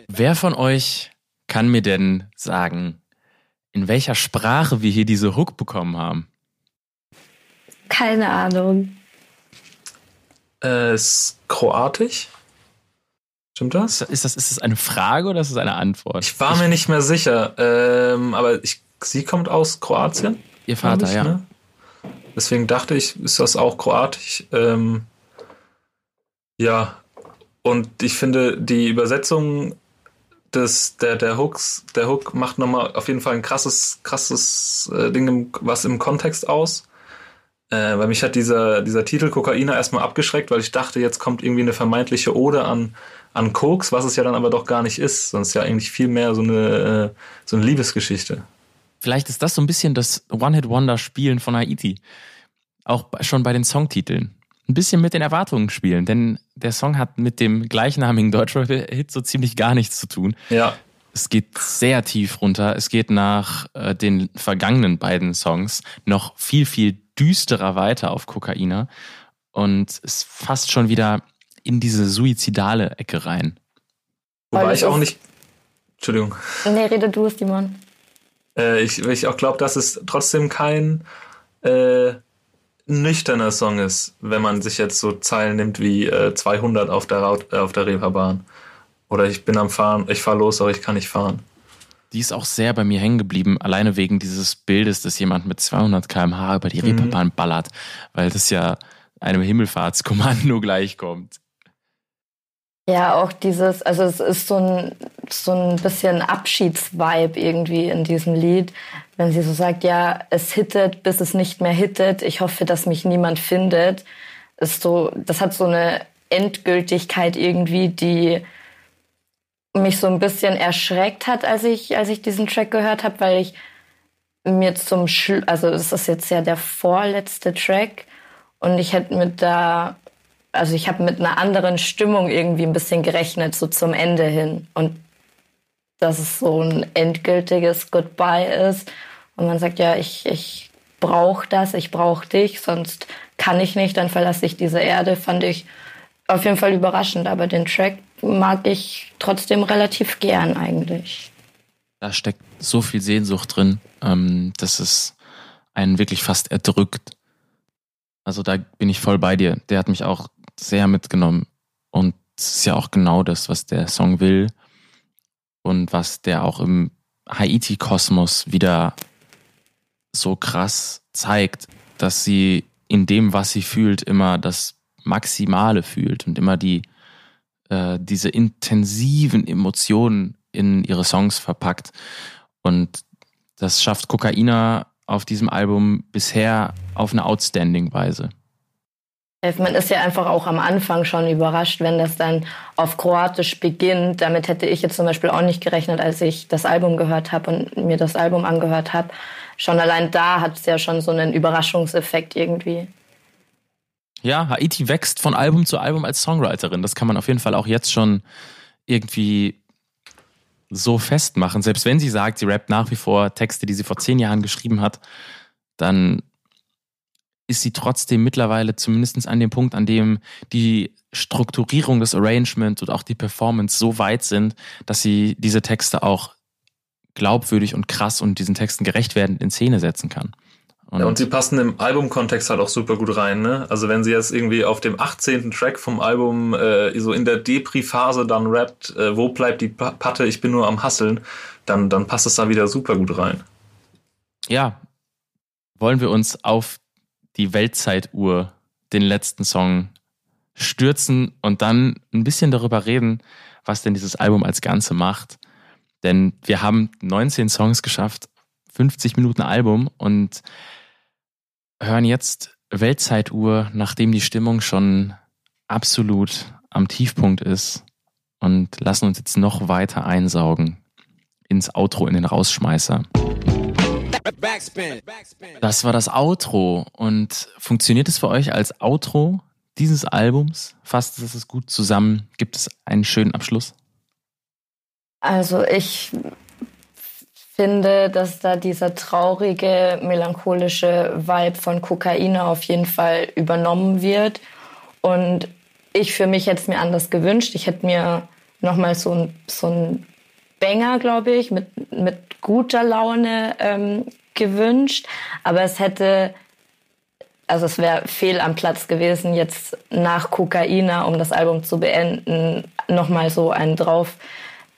Wer von euch kann mir denn sagen, in welcher Sprache wir hier diese Hook bekommen haben? Keine Ahnung. Äh, ist kroatisch? Stimmt das? Ist das, ist das eine Frage oder ist das eine Antwort? Ich war mir nicht mehr sicher, ähm, aber ich, sie kommt aus Kroatien. Ihr Vater, ich, ja. Ne? Deswegen dachte ich, ist das auch kroatisch. Ähm, ja, und ich finde, die Übersetzung des, der, der Hooks, der Hook macht nochmal auf jeden Fall ein krasses, krasses äh, Ding, im, was im Kontext aus. Äh, weil mich hat dieser, dieser Titel Kokaina erstmal abgeschreckt, weil ich dachte, jetzt kommt irgendwie eine vermeintliche Ode an, an Koks, was es ja dann aber doch gar nicht ist. Sonst ja eigentlich viel mehr so eine, äh, so eine Liebesgeschichte. Vielleicht ist das so ein bisschen das One-Hit-Wonder-Spielen von Haiti. Auch schon bei den Songtiteln. Ein bisschen mit den Erwartungen spielen, denn der Song hat mit dem gleichnamigen Deutschrap-Hit so ziemlich gar nichts zu tun. Ja. Es geht sehr tief runter. Es geht nach äh, den vergangenen beiden Songs noch viel, viel düsterer weiter auf Kokaina und ist fast schon wieder in diese suizidale Ecke rein. Wobei ich es auch nicht. Entschuldigung. Nee, rede du es, Dimon. Äh, ich, ich auch glaube, dass es trotzdem kein äh, nüchterner Song ist, wenn man sich jetzt so Zeilen nimmt wie äh, 200 auf der, Raut, äh, auf der Reeperbahn. Oder ich bin am Fahren, ich fahr los, aber ich kann nicht fahren. Die ist auch sehr bei mir hängen geblieben, alleine wegen dieses Bildes, dass jemand mit 200 km/h über die Reeperbahn ballert, weil das ja einem Himmelfahrtskommando gleichkommt. Ja, auch dieses, also es ist so ein, so ein bisschen Abschiedsvibe irgendwie in diesem Lied, wenn sie so sagt, ja, es hittet, bis es nicht mehr hittet, ich hoffe, dass mich niemand findet, ist so, das hat so eine Endgültigkeit irgendwie, die mich so ein bisschen erschreckt hat, als ich, als ich diesen Track gehört habe, weil ich mir zum Schlu also es ist jetzt ja der vorletzte Track und ich hätte mit da also ich habe mit einer anderen Stimmung irgendwie ein bisschen gerechnet, so zum Ende hin. Und dass es so ein endgültiges Goodbye ist. Und man sagt, ja, ich, ich brauche das, ich brauche dich, sonst kann ich nicht, dann verlasse ich diese Erde, fand ich auf jeden Fall überraschend. Aber den Track mag ich trotzdem relativ gern eigentlich. Da steckt so viel Sehnsucht drin, ähm, dass es einen wirklich fast erdrückt. Also da bin ich voll bei dir. Der hat mich auch sehr mitgenommen. Und es ist ja auch genau das, was der Song will und was der auch im Haiti-Kosmos wieder so krass zeigt, dass sie in dem, was sie fühlt, immer das Maximale fühlt und immer die äh, diese intensiven Emotionen in ihre Songs verpackt. Und das schafft Kokaina auf diesem Album bisher auf eine outstanding Weise. Man ist ja einfach auch am Anfang schon überrascht, wenn das dann auf Kroatisch beginnt. Damit hätte ich jetzt zum Beispiel auch nicht gerechnet, als ich das Album gehört habe und mir das Album angehört habe. Schon allein da hat es ja schon so einen Überraschungseffekt irgendwie. Ja, Haiti wächst von Album zu Album als Songwriterin. Das kann man auf jeden Fall auch jetzt schon irgendwie so festmachen. Selbst wenn sie sagt, sie rappt nach wie vor Texte, die sie vor zehn Jahren geschrieben hat, dann ist sie trotzdem mittlerweile zumindest an dem Punkt, an dem die Strukturierung des Arrangement und auch die Performance so weit sind, dass sie diese Texte auch glaubwürdig und krass und diesen Texten gerecht werden in Szene setzen kann. Und, ja, und sie passen im Albumkontext halt auch super gut rein, ne? Also wenn sie jetzt irgendwie auf dem 18. Track vom Album äh, so in der Depri-Phase dann rappt, äh, wo bleibt die Patte, ich bin nur am Hasseln, dann, dann passt es da wieder super gut rein. Ja, wollen wir uns auf die Weltzeituhr, den letzten Song, stürzen und dann ein bisschen darüber reden, was denn dieses Album als Ganze macht. Denn wir haben 19 Songs geschafft, 50 Minuten Album und hören jetzt Weltzeituhr, nachdem die Stimmung schon absolut am Tiefpunkt ist und lassen uns jetzt noch weiter einsaugen ins Outro, in den Rausschmeißer. Das war das Outro. Und funktioniert es für euch als Outro dieses Albums? Fasst es es gut zusammen? Gibt es einen schönen Abschluss? Also ich finde, dass da dieser traurige, melancholische Vibe von Kokaine auf jeden Fall übernommen wird. Und ich für mich hätte es mir anders gewünscht. Ich hätte mir nochmal so ein, so ein Banger, glaube ich, mit, mit guter Laune ähm, gewünscht. Aber es hätte, also es wäre fehl am Platz gewesen, jetzt nach Kokaina, um das Album zu beenden, nochmal so einen drauf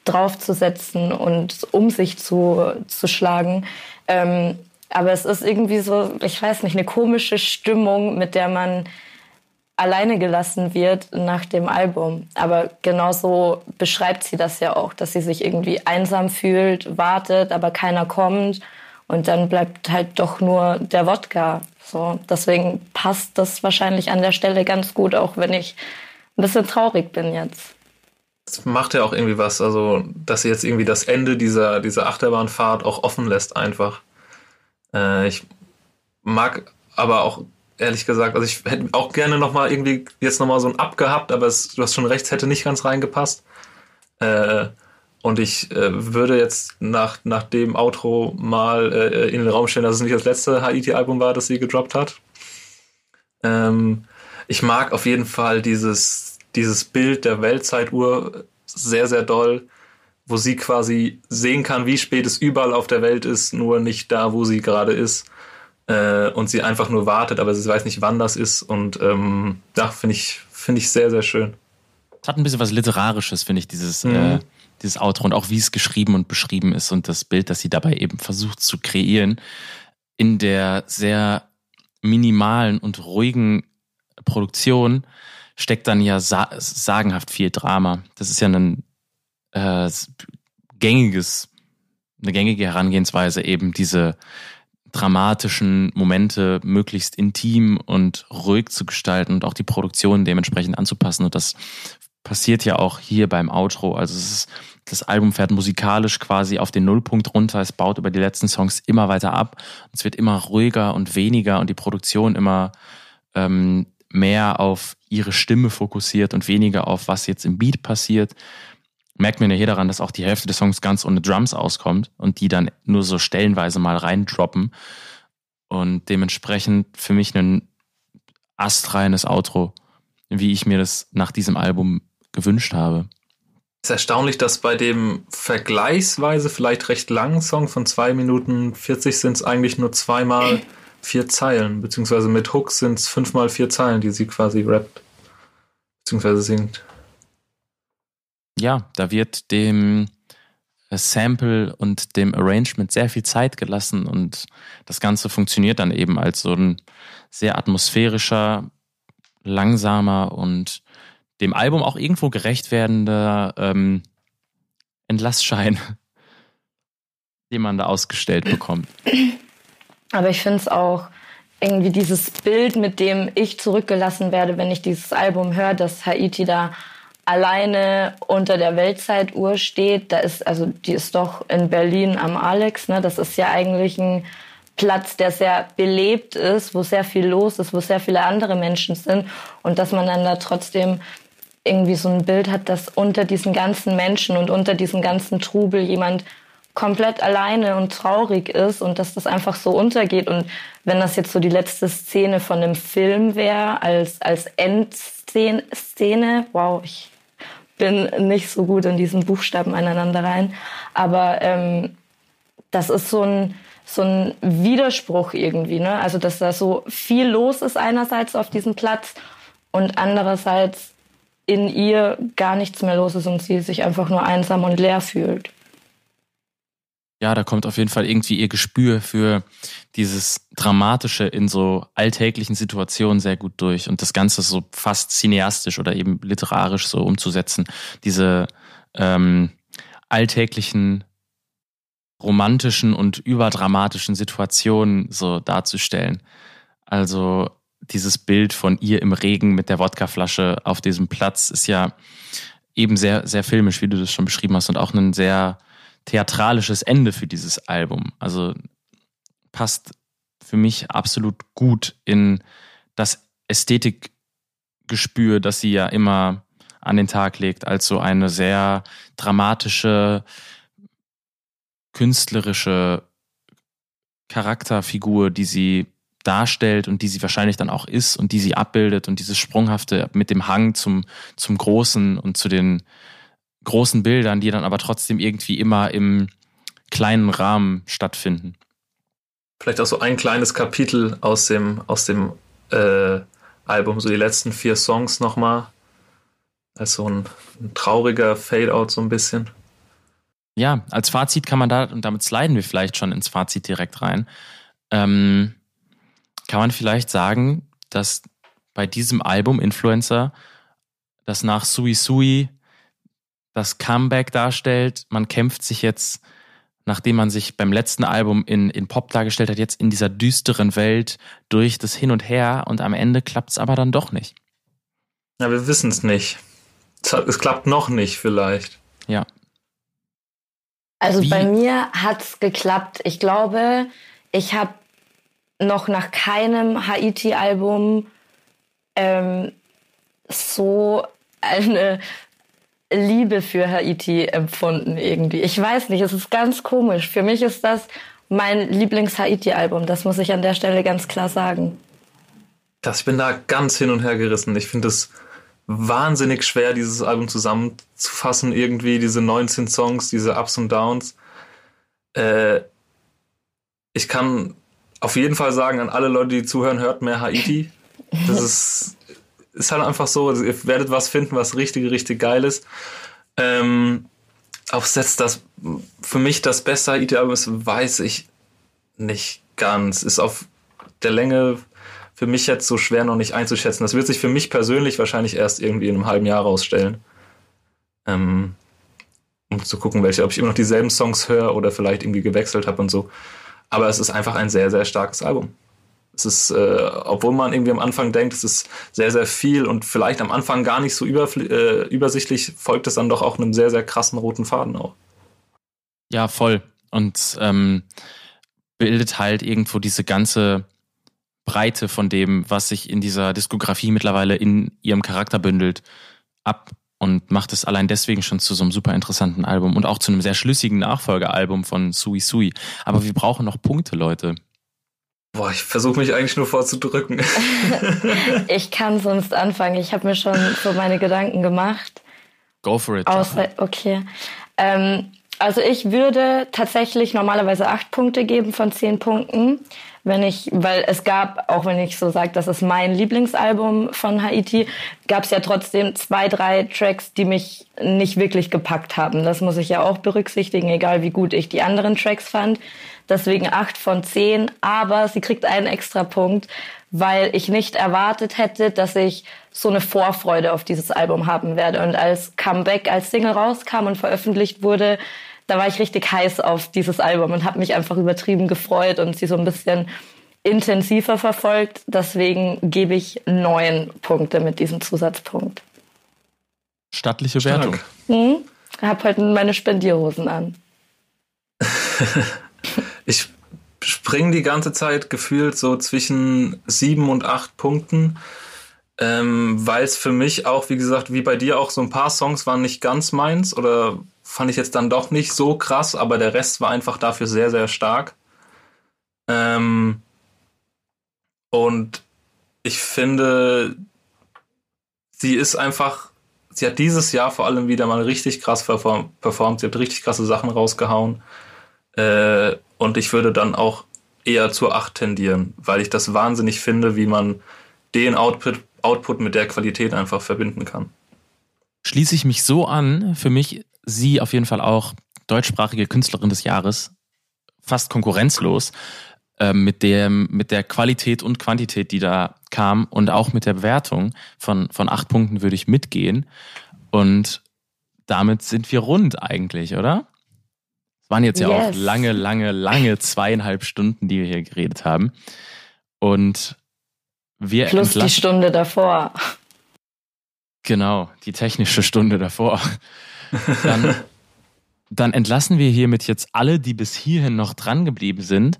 draufzusetzen und um sich zu, zu schlagen. Ähm, aber es ist irgendwie so, ich weiß nicht, eine komische Stimmung, mit der man alleine gelassen wird nach dem Album. Aber genauso beschreibt sie das ja auch, dass sie sich irgendwie einsam fühlt, wartet, aber keiner kommt. Und dann bleibt halt doch nur der Wodka. So, deswegen passt das wahrscheinlich an der Stelle ganz gut, auch wenn ich ein bisschen traurig bin jetzt. Das macht ja auch irgendwie was, also dass sie jetzt irgendwie das Ende dieser, dieser Achterbahnfahrt auch offen lässt einfach. Äh, ich mag aber auch ehrlich gesagt, also ich hätte auch gerne nochmal irgendwie jetzt nochmal so ein Up gehabt, aber es, du hast schon recht, es hätte nicht ganz reingepasst. Äh, und ich äh, würde jetzt nach, nach dem Outro mal äh, in den Raum stellen, dass es nicht das letzte Haiti-Album war, das sie gedroppt hat. Ähm, ich mag auf jeden Fall dieses, dieses Bild der Weltzeituhr sehr, sehr doll, wo sie quasi sehen kann, wie spät es überall auf der Welt ist, nur nicht da, wo sie gerade ist. Äh, und sie einfach nur wartet, aber sie weiß nicht, wann das ist. Und ähm, ja, finde ich, finde ich sehr, sehr schön. Es hat ein bisschen was Literarisches, finde ich, dieses, mhm. äh, dieses Outro und auch wie es geschrieben und beschrieben ist und das Bild, das sie dabei eben versucht zu kreieren, in der sehr minimalen und ruhigen Produktion steckt dann ja sa sagenhaft viel Drama. Das ist ja ein äh, gängiges, eine gängige Herangehensweise, eben diese dramatischen Momente möglichst intim und ruhig zu gestalten und auch die Produktion dementsprechend anzupassen. Und das passiert ja auch hier beim Outro. Also es ist, das Album fährt musikalisch quasi auf den Nullpunkt runter. Es baut über die letzten Songs immer weiter ab. Es wird immer ruhiger und weniger und die Produktion immer ähm, mehr auf ihre Stimme fokussiert und weniger auf was jetzt im Beat passiert. Merkt man ja hier daran, dass auch die Hälfte des Songs ganz ohne Drums auskommt und die dann nur so stellenweise mal reindroppen. Und dementsprechend für mich ein astreines Outro, wie ich mir das nach diesem Album gewünscht habe. Es ist erstaunlich, dass bei dem vergleichsweise vielleicht recht langen Song von zwei Minuten 40 sind es eigentlich nur zweimal vier Zeilen, beziehungsweise mit Hooks sind es fünfmal vier Zeilen, die sie quasi rappt, beziehungsweise singt. Ja, da wird dem Sample und dem Arrangement sehr viel Zeit gelassen und das Ganze funktioniert dann eben als so ein sehr atmosphärischer, langsamer und dem Album auch irgendwo gerecht werdender ähm, Entlassschein, den man da ausgestellt bekommt. Aber ich finde es auch irgendwie dieses Bild, mit dem ich zurückgelassen werde, wenn ich dieses Album höre, dass Haiti da alleine unter der Weltzeituhr steht. Da ist, also die ist doch in Berlin am Alex, ne? Das ist ja eigentlich ein Platz, der sehr belebt ist, wo sehr viel los ist, wo sehr viele andere Menschen sind und dass man dann da trotzdem irgendwie so ein Bild hat, dass unter diesen ganzen Menschen und unter diesem ganzen Trubel jemand komplett alleine und traurig ist und dass das einfach so untergeht. Und wenn das jetzt so die letzte Szene von einem Film wäre, als, als Endszene, Szene, wow, ich bin nicht so gut in diesen Buchstaben aneinander rein. Aber ähm, das ist so ein, so ein Widerspruch irgendwie. Ne? Also, dass da so viel los ist einerseits auf diesem Platz und andererseits in ihr gar nichts mehr los ist und sie sich einfach nur einsam und leer fühlt ja, da kommt auf jeden Fall irgendwie ihr Gespür für dieses Dramatische in so alltäglichen Situationen sehr gut durch und das Ganze so fast cineastisch oder eben literarisch so umzusetzen. Diese ähm, alltäglichen romantischen und überdramatischen Situationen so darzustellen. Also dieses Bild von ihr im Regen mit der Wodkaflasche auf diesem Platz ist ja eben sehr, sehr filmisch, wie du das schon beschrieben hast und auch ein sehr theatralisches Ende für dieses Album. Also passt für mich absolut gut in das Ästhetikgespür, das sie ja immer an den Tag legt, als so eine sehr dramatische, künstlerische Charakterfigur, die sie darstellt und die sie wahrscheinlich dann auch ist und die sie abbildet und dieses Sprunghafte mit dem Hang zum, zum Großen und zu den großen Bildern, die dann aber trotzdem irgendwie immer im kleinen Rahmen stattfinden. Vielleicht auch so ein kleines Kapitel aus dem, aus dem äh, Album, so die letzten vier Songs nochmal. Als so ein, ein trauriger Fade-out so ein bisschen. Ja, als Fazit kann man da, und damit sliden wir vielleicht schon ins Fazit direkt rein, ähm, kann man vielleicht sagen, dass bei diesem Album Influencer, das nach Sui Sui das Comeback darstellt, man kämpft sich jetzt, nachdem man sich beim letzten Album in, in Pop dargestellt hat, jetzt in dieser düsteren Welt durch das Hin und Her und am Ende klappt es aber dann doch nicht. Ja, wir wissen es nicht. Es klappt noch nicht vielleicht. Ja. Also Wie? bei mir hat es geklappt. Ich glaube, ich habe noch nach keinem Haiti-Album ähm, so eine Liebe für Haiti empfunden irgendwie. Ich weiß nicht, es ist ganz komisch. Für mich ist das mein Lieblings-Haiti-Album. Das muss ich an der Stelle ganz klar sagen. Das, ich bin da ganz hin und her gerissen. Ich finde es wahnsinnig schwer, dieses Album zusammenzufassen. Irgendwie diese 19 Songs, diese Ups und Downs. Äh, ich kann auf jeden Fall sagen an alle Leute, die zuhören, hört mehr Haiti. Das ist, ist halt einfach so. Also ihr werdet was finden, was richtig, richtig geil ist. Ähm, jetzt das für mich das beste Haiti-Album ist, weiß ich nicht ganz. Ist auf der Länge für mich jetzt so schwer noch nicht einzuschätzen. Das wird sich für mich persönlich wahrscheinlich erst irgendwie in einem halben Jahr rausstellen. Ähm, um zu gucken, welche, ob ich immer noch dieselben Songs höre oder vielleicht irgendwie gewechselt habe und so. Aber es ist einfach ein sehr, sehr starkes Album. Es ist, äh, obwohl man irgendwie am Anfang denkt, es ist sehr, sehr viel und vielleicht am Anfang gar nicht so äh, übersichtlich, folgt es dann doch auch einem sehr, sehr krassen roten Faden auch. Ja, voll. Und ähm, bildet halt irgendwo diese ganze Breite von dem, was sich in dieser Diskografie mittlerweile in ihrem Charakter bündelt, ab und macht es allein deswegen schon zu so einem super interessanten Album und auch zu einem sehr schlüssigen Nachfolgealbum von Sui Sui. Aber wir brauchen noch Punkte, Leute. Boah, ich versuche mich eigentlich nur vorzudrücken. ich kann sonst anfangen. Ich habe mir schon so meine Gedanken gemacht. Go for it. Außer, okay. Ähm, also ich würde tatsächlich normalerweise acht Punkte geben von zehn Punkten wenn ich, weil es gab, auch wenn ich so sage, das ist mein Lieblingsalbum von Haiti, gab es ja trotzdem zwei, drei Tracks, die mich nicht wirklich gepackt haben. Das muss ich ja auch berücksichtigen, egal wie gut ich die anderen Tracks fand. Deswegen acht von zehn, aber sie kriegt einen extra Punkt, weil ich nicht erwartet hätte, dass ich so eine Vorfreude auf dieses Album haben werde. Und als Comeback, als Single rauskam und veröffentlicht wurde, da war ich richtig heiß auf dieses Album und habe mich einfach übertrieben gefreut und sie so ein bisschen intensiver verfolgt. Deswegen gebe ich neun Punkte mit diesem Zusatzpunkt. Stattliche Wertung. Hm? Ich habe heute meine Spendierhosen an. ich springe die ganze Zeit gefühlt so zwischen sieben und acht Punkten. Ähm, weil es für mich auch, wie gesagt, wie bei dir auch so ein paar Songs waren nicht ganz meins oder fand ich jetzt dann doch nicht so krass, aber der Rest war einfach dafür sehr, sehr stark. Ähm, und ich finde, sie ist einfach, sie hat dieses Jahr vor allem wieder mal richtig krass performt, sie hat richtig krasse Sachen rausgehauen. Äh, und ich würde dann auch eher zur 8 tendieren, weil ich das wahnsinnig finde, wie man den Output, Output mit der Qualität einfach verbinden kann. Schließe ich mich so an, für mich sie auf jeden Fall auch deutschsprachige Künstlerin des Jahres, fast konkurrenzlos äh, mit, dem, mit der Qualität und Quantität, die da kam und auch mit der Bewertung von, von acht Punkten würde ich mitgehen. Und damit sind wir rund eigentlich, oder? Es waren jetzt ja yes. auch lange, lange, lange zweieinhalb Stunden, die wir hier geredet haben. Und wir Plus die Stunde davor. Genau, die technische Stunde davor. Dann, dann entlassen wir hiermit jetzt alle, die bis hierhin noch dran geblieben sind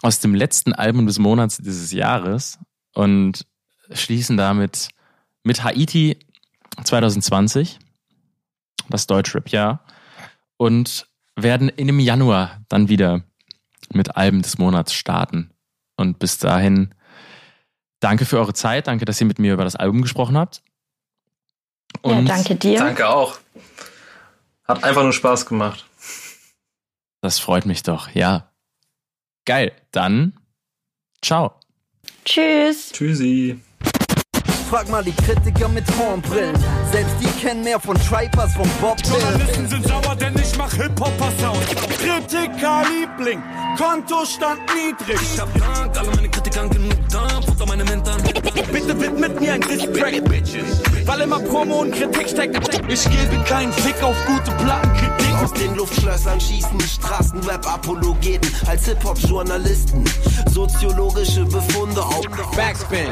aus dem letzten Album des Monats dieses Jahres und schließen damit mit Haiti 2020, das Deutschrap-Jahr, und werden in dem Januar dann wieder mit Alben des Monats starten. Und bis dahin, danke für eure Zeit, danke, dass ihr mit mir über das Album gesprochen habt. Und ja, danke dir. Danke auch. Hat einfach nur Spaß gemacht. Das freut mich doch, ja. Geil, dann ciao. Tschüss. Tschüssi. Frag mal die Kritiker mit Hornbrillen. Selbst die kennen mehr von Tripers, von Bob Journalisten sind sauer, denn ich mach Hip-Hopper-Sound. Kritiker Liebling, Kontostand niedrig. Ich hab Dank, alle meine Kritikern genug Dampf unter meinem Hintern. Bitte widmet mir ein Distrack, Bitches. Weil immer Promo und Kritik steckt. Ich gebe keinen Fick auf gute Plattenkritik. Aus den Luftschlössern schießen Straßenrap-Apologeten als Hip-Hop-Journalisten. Soziologische Befunde auf Backspin.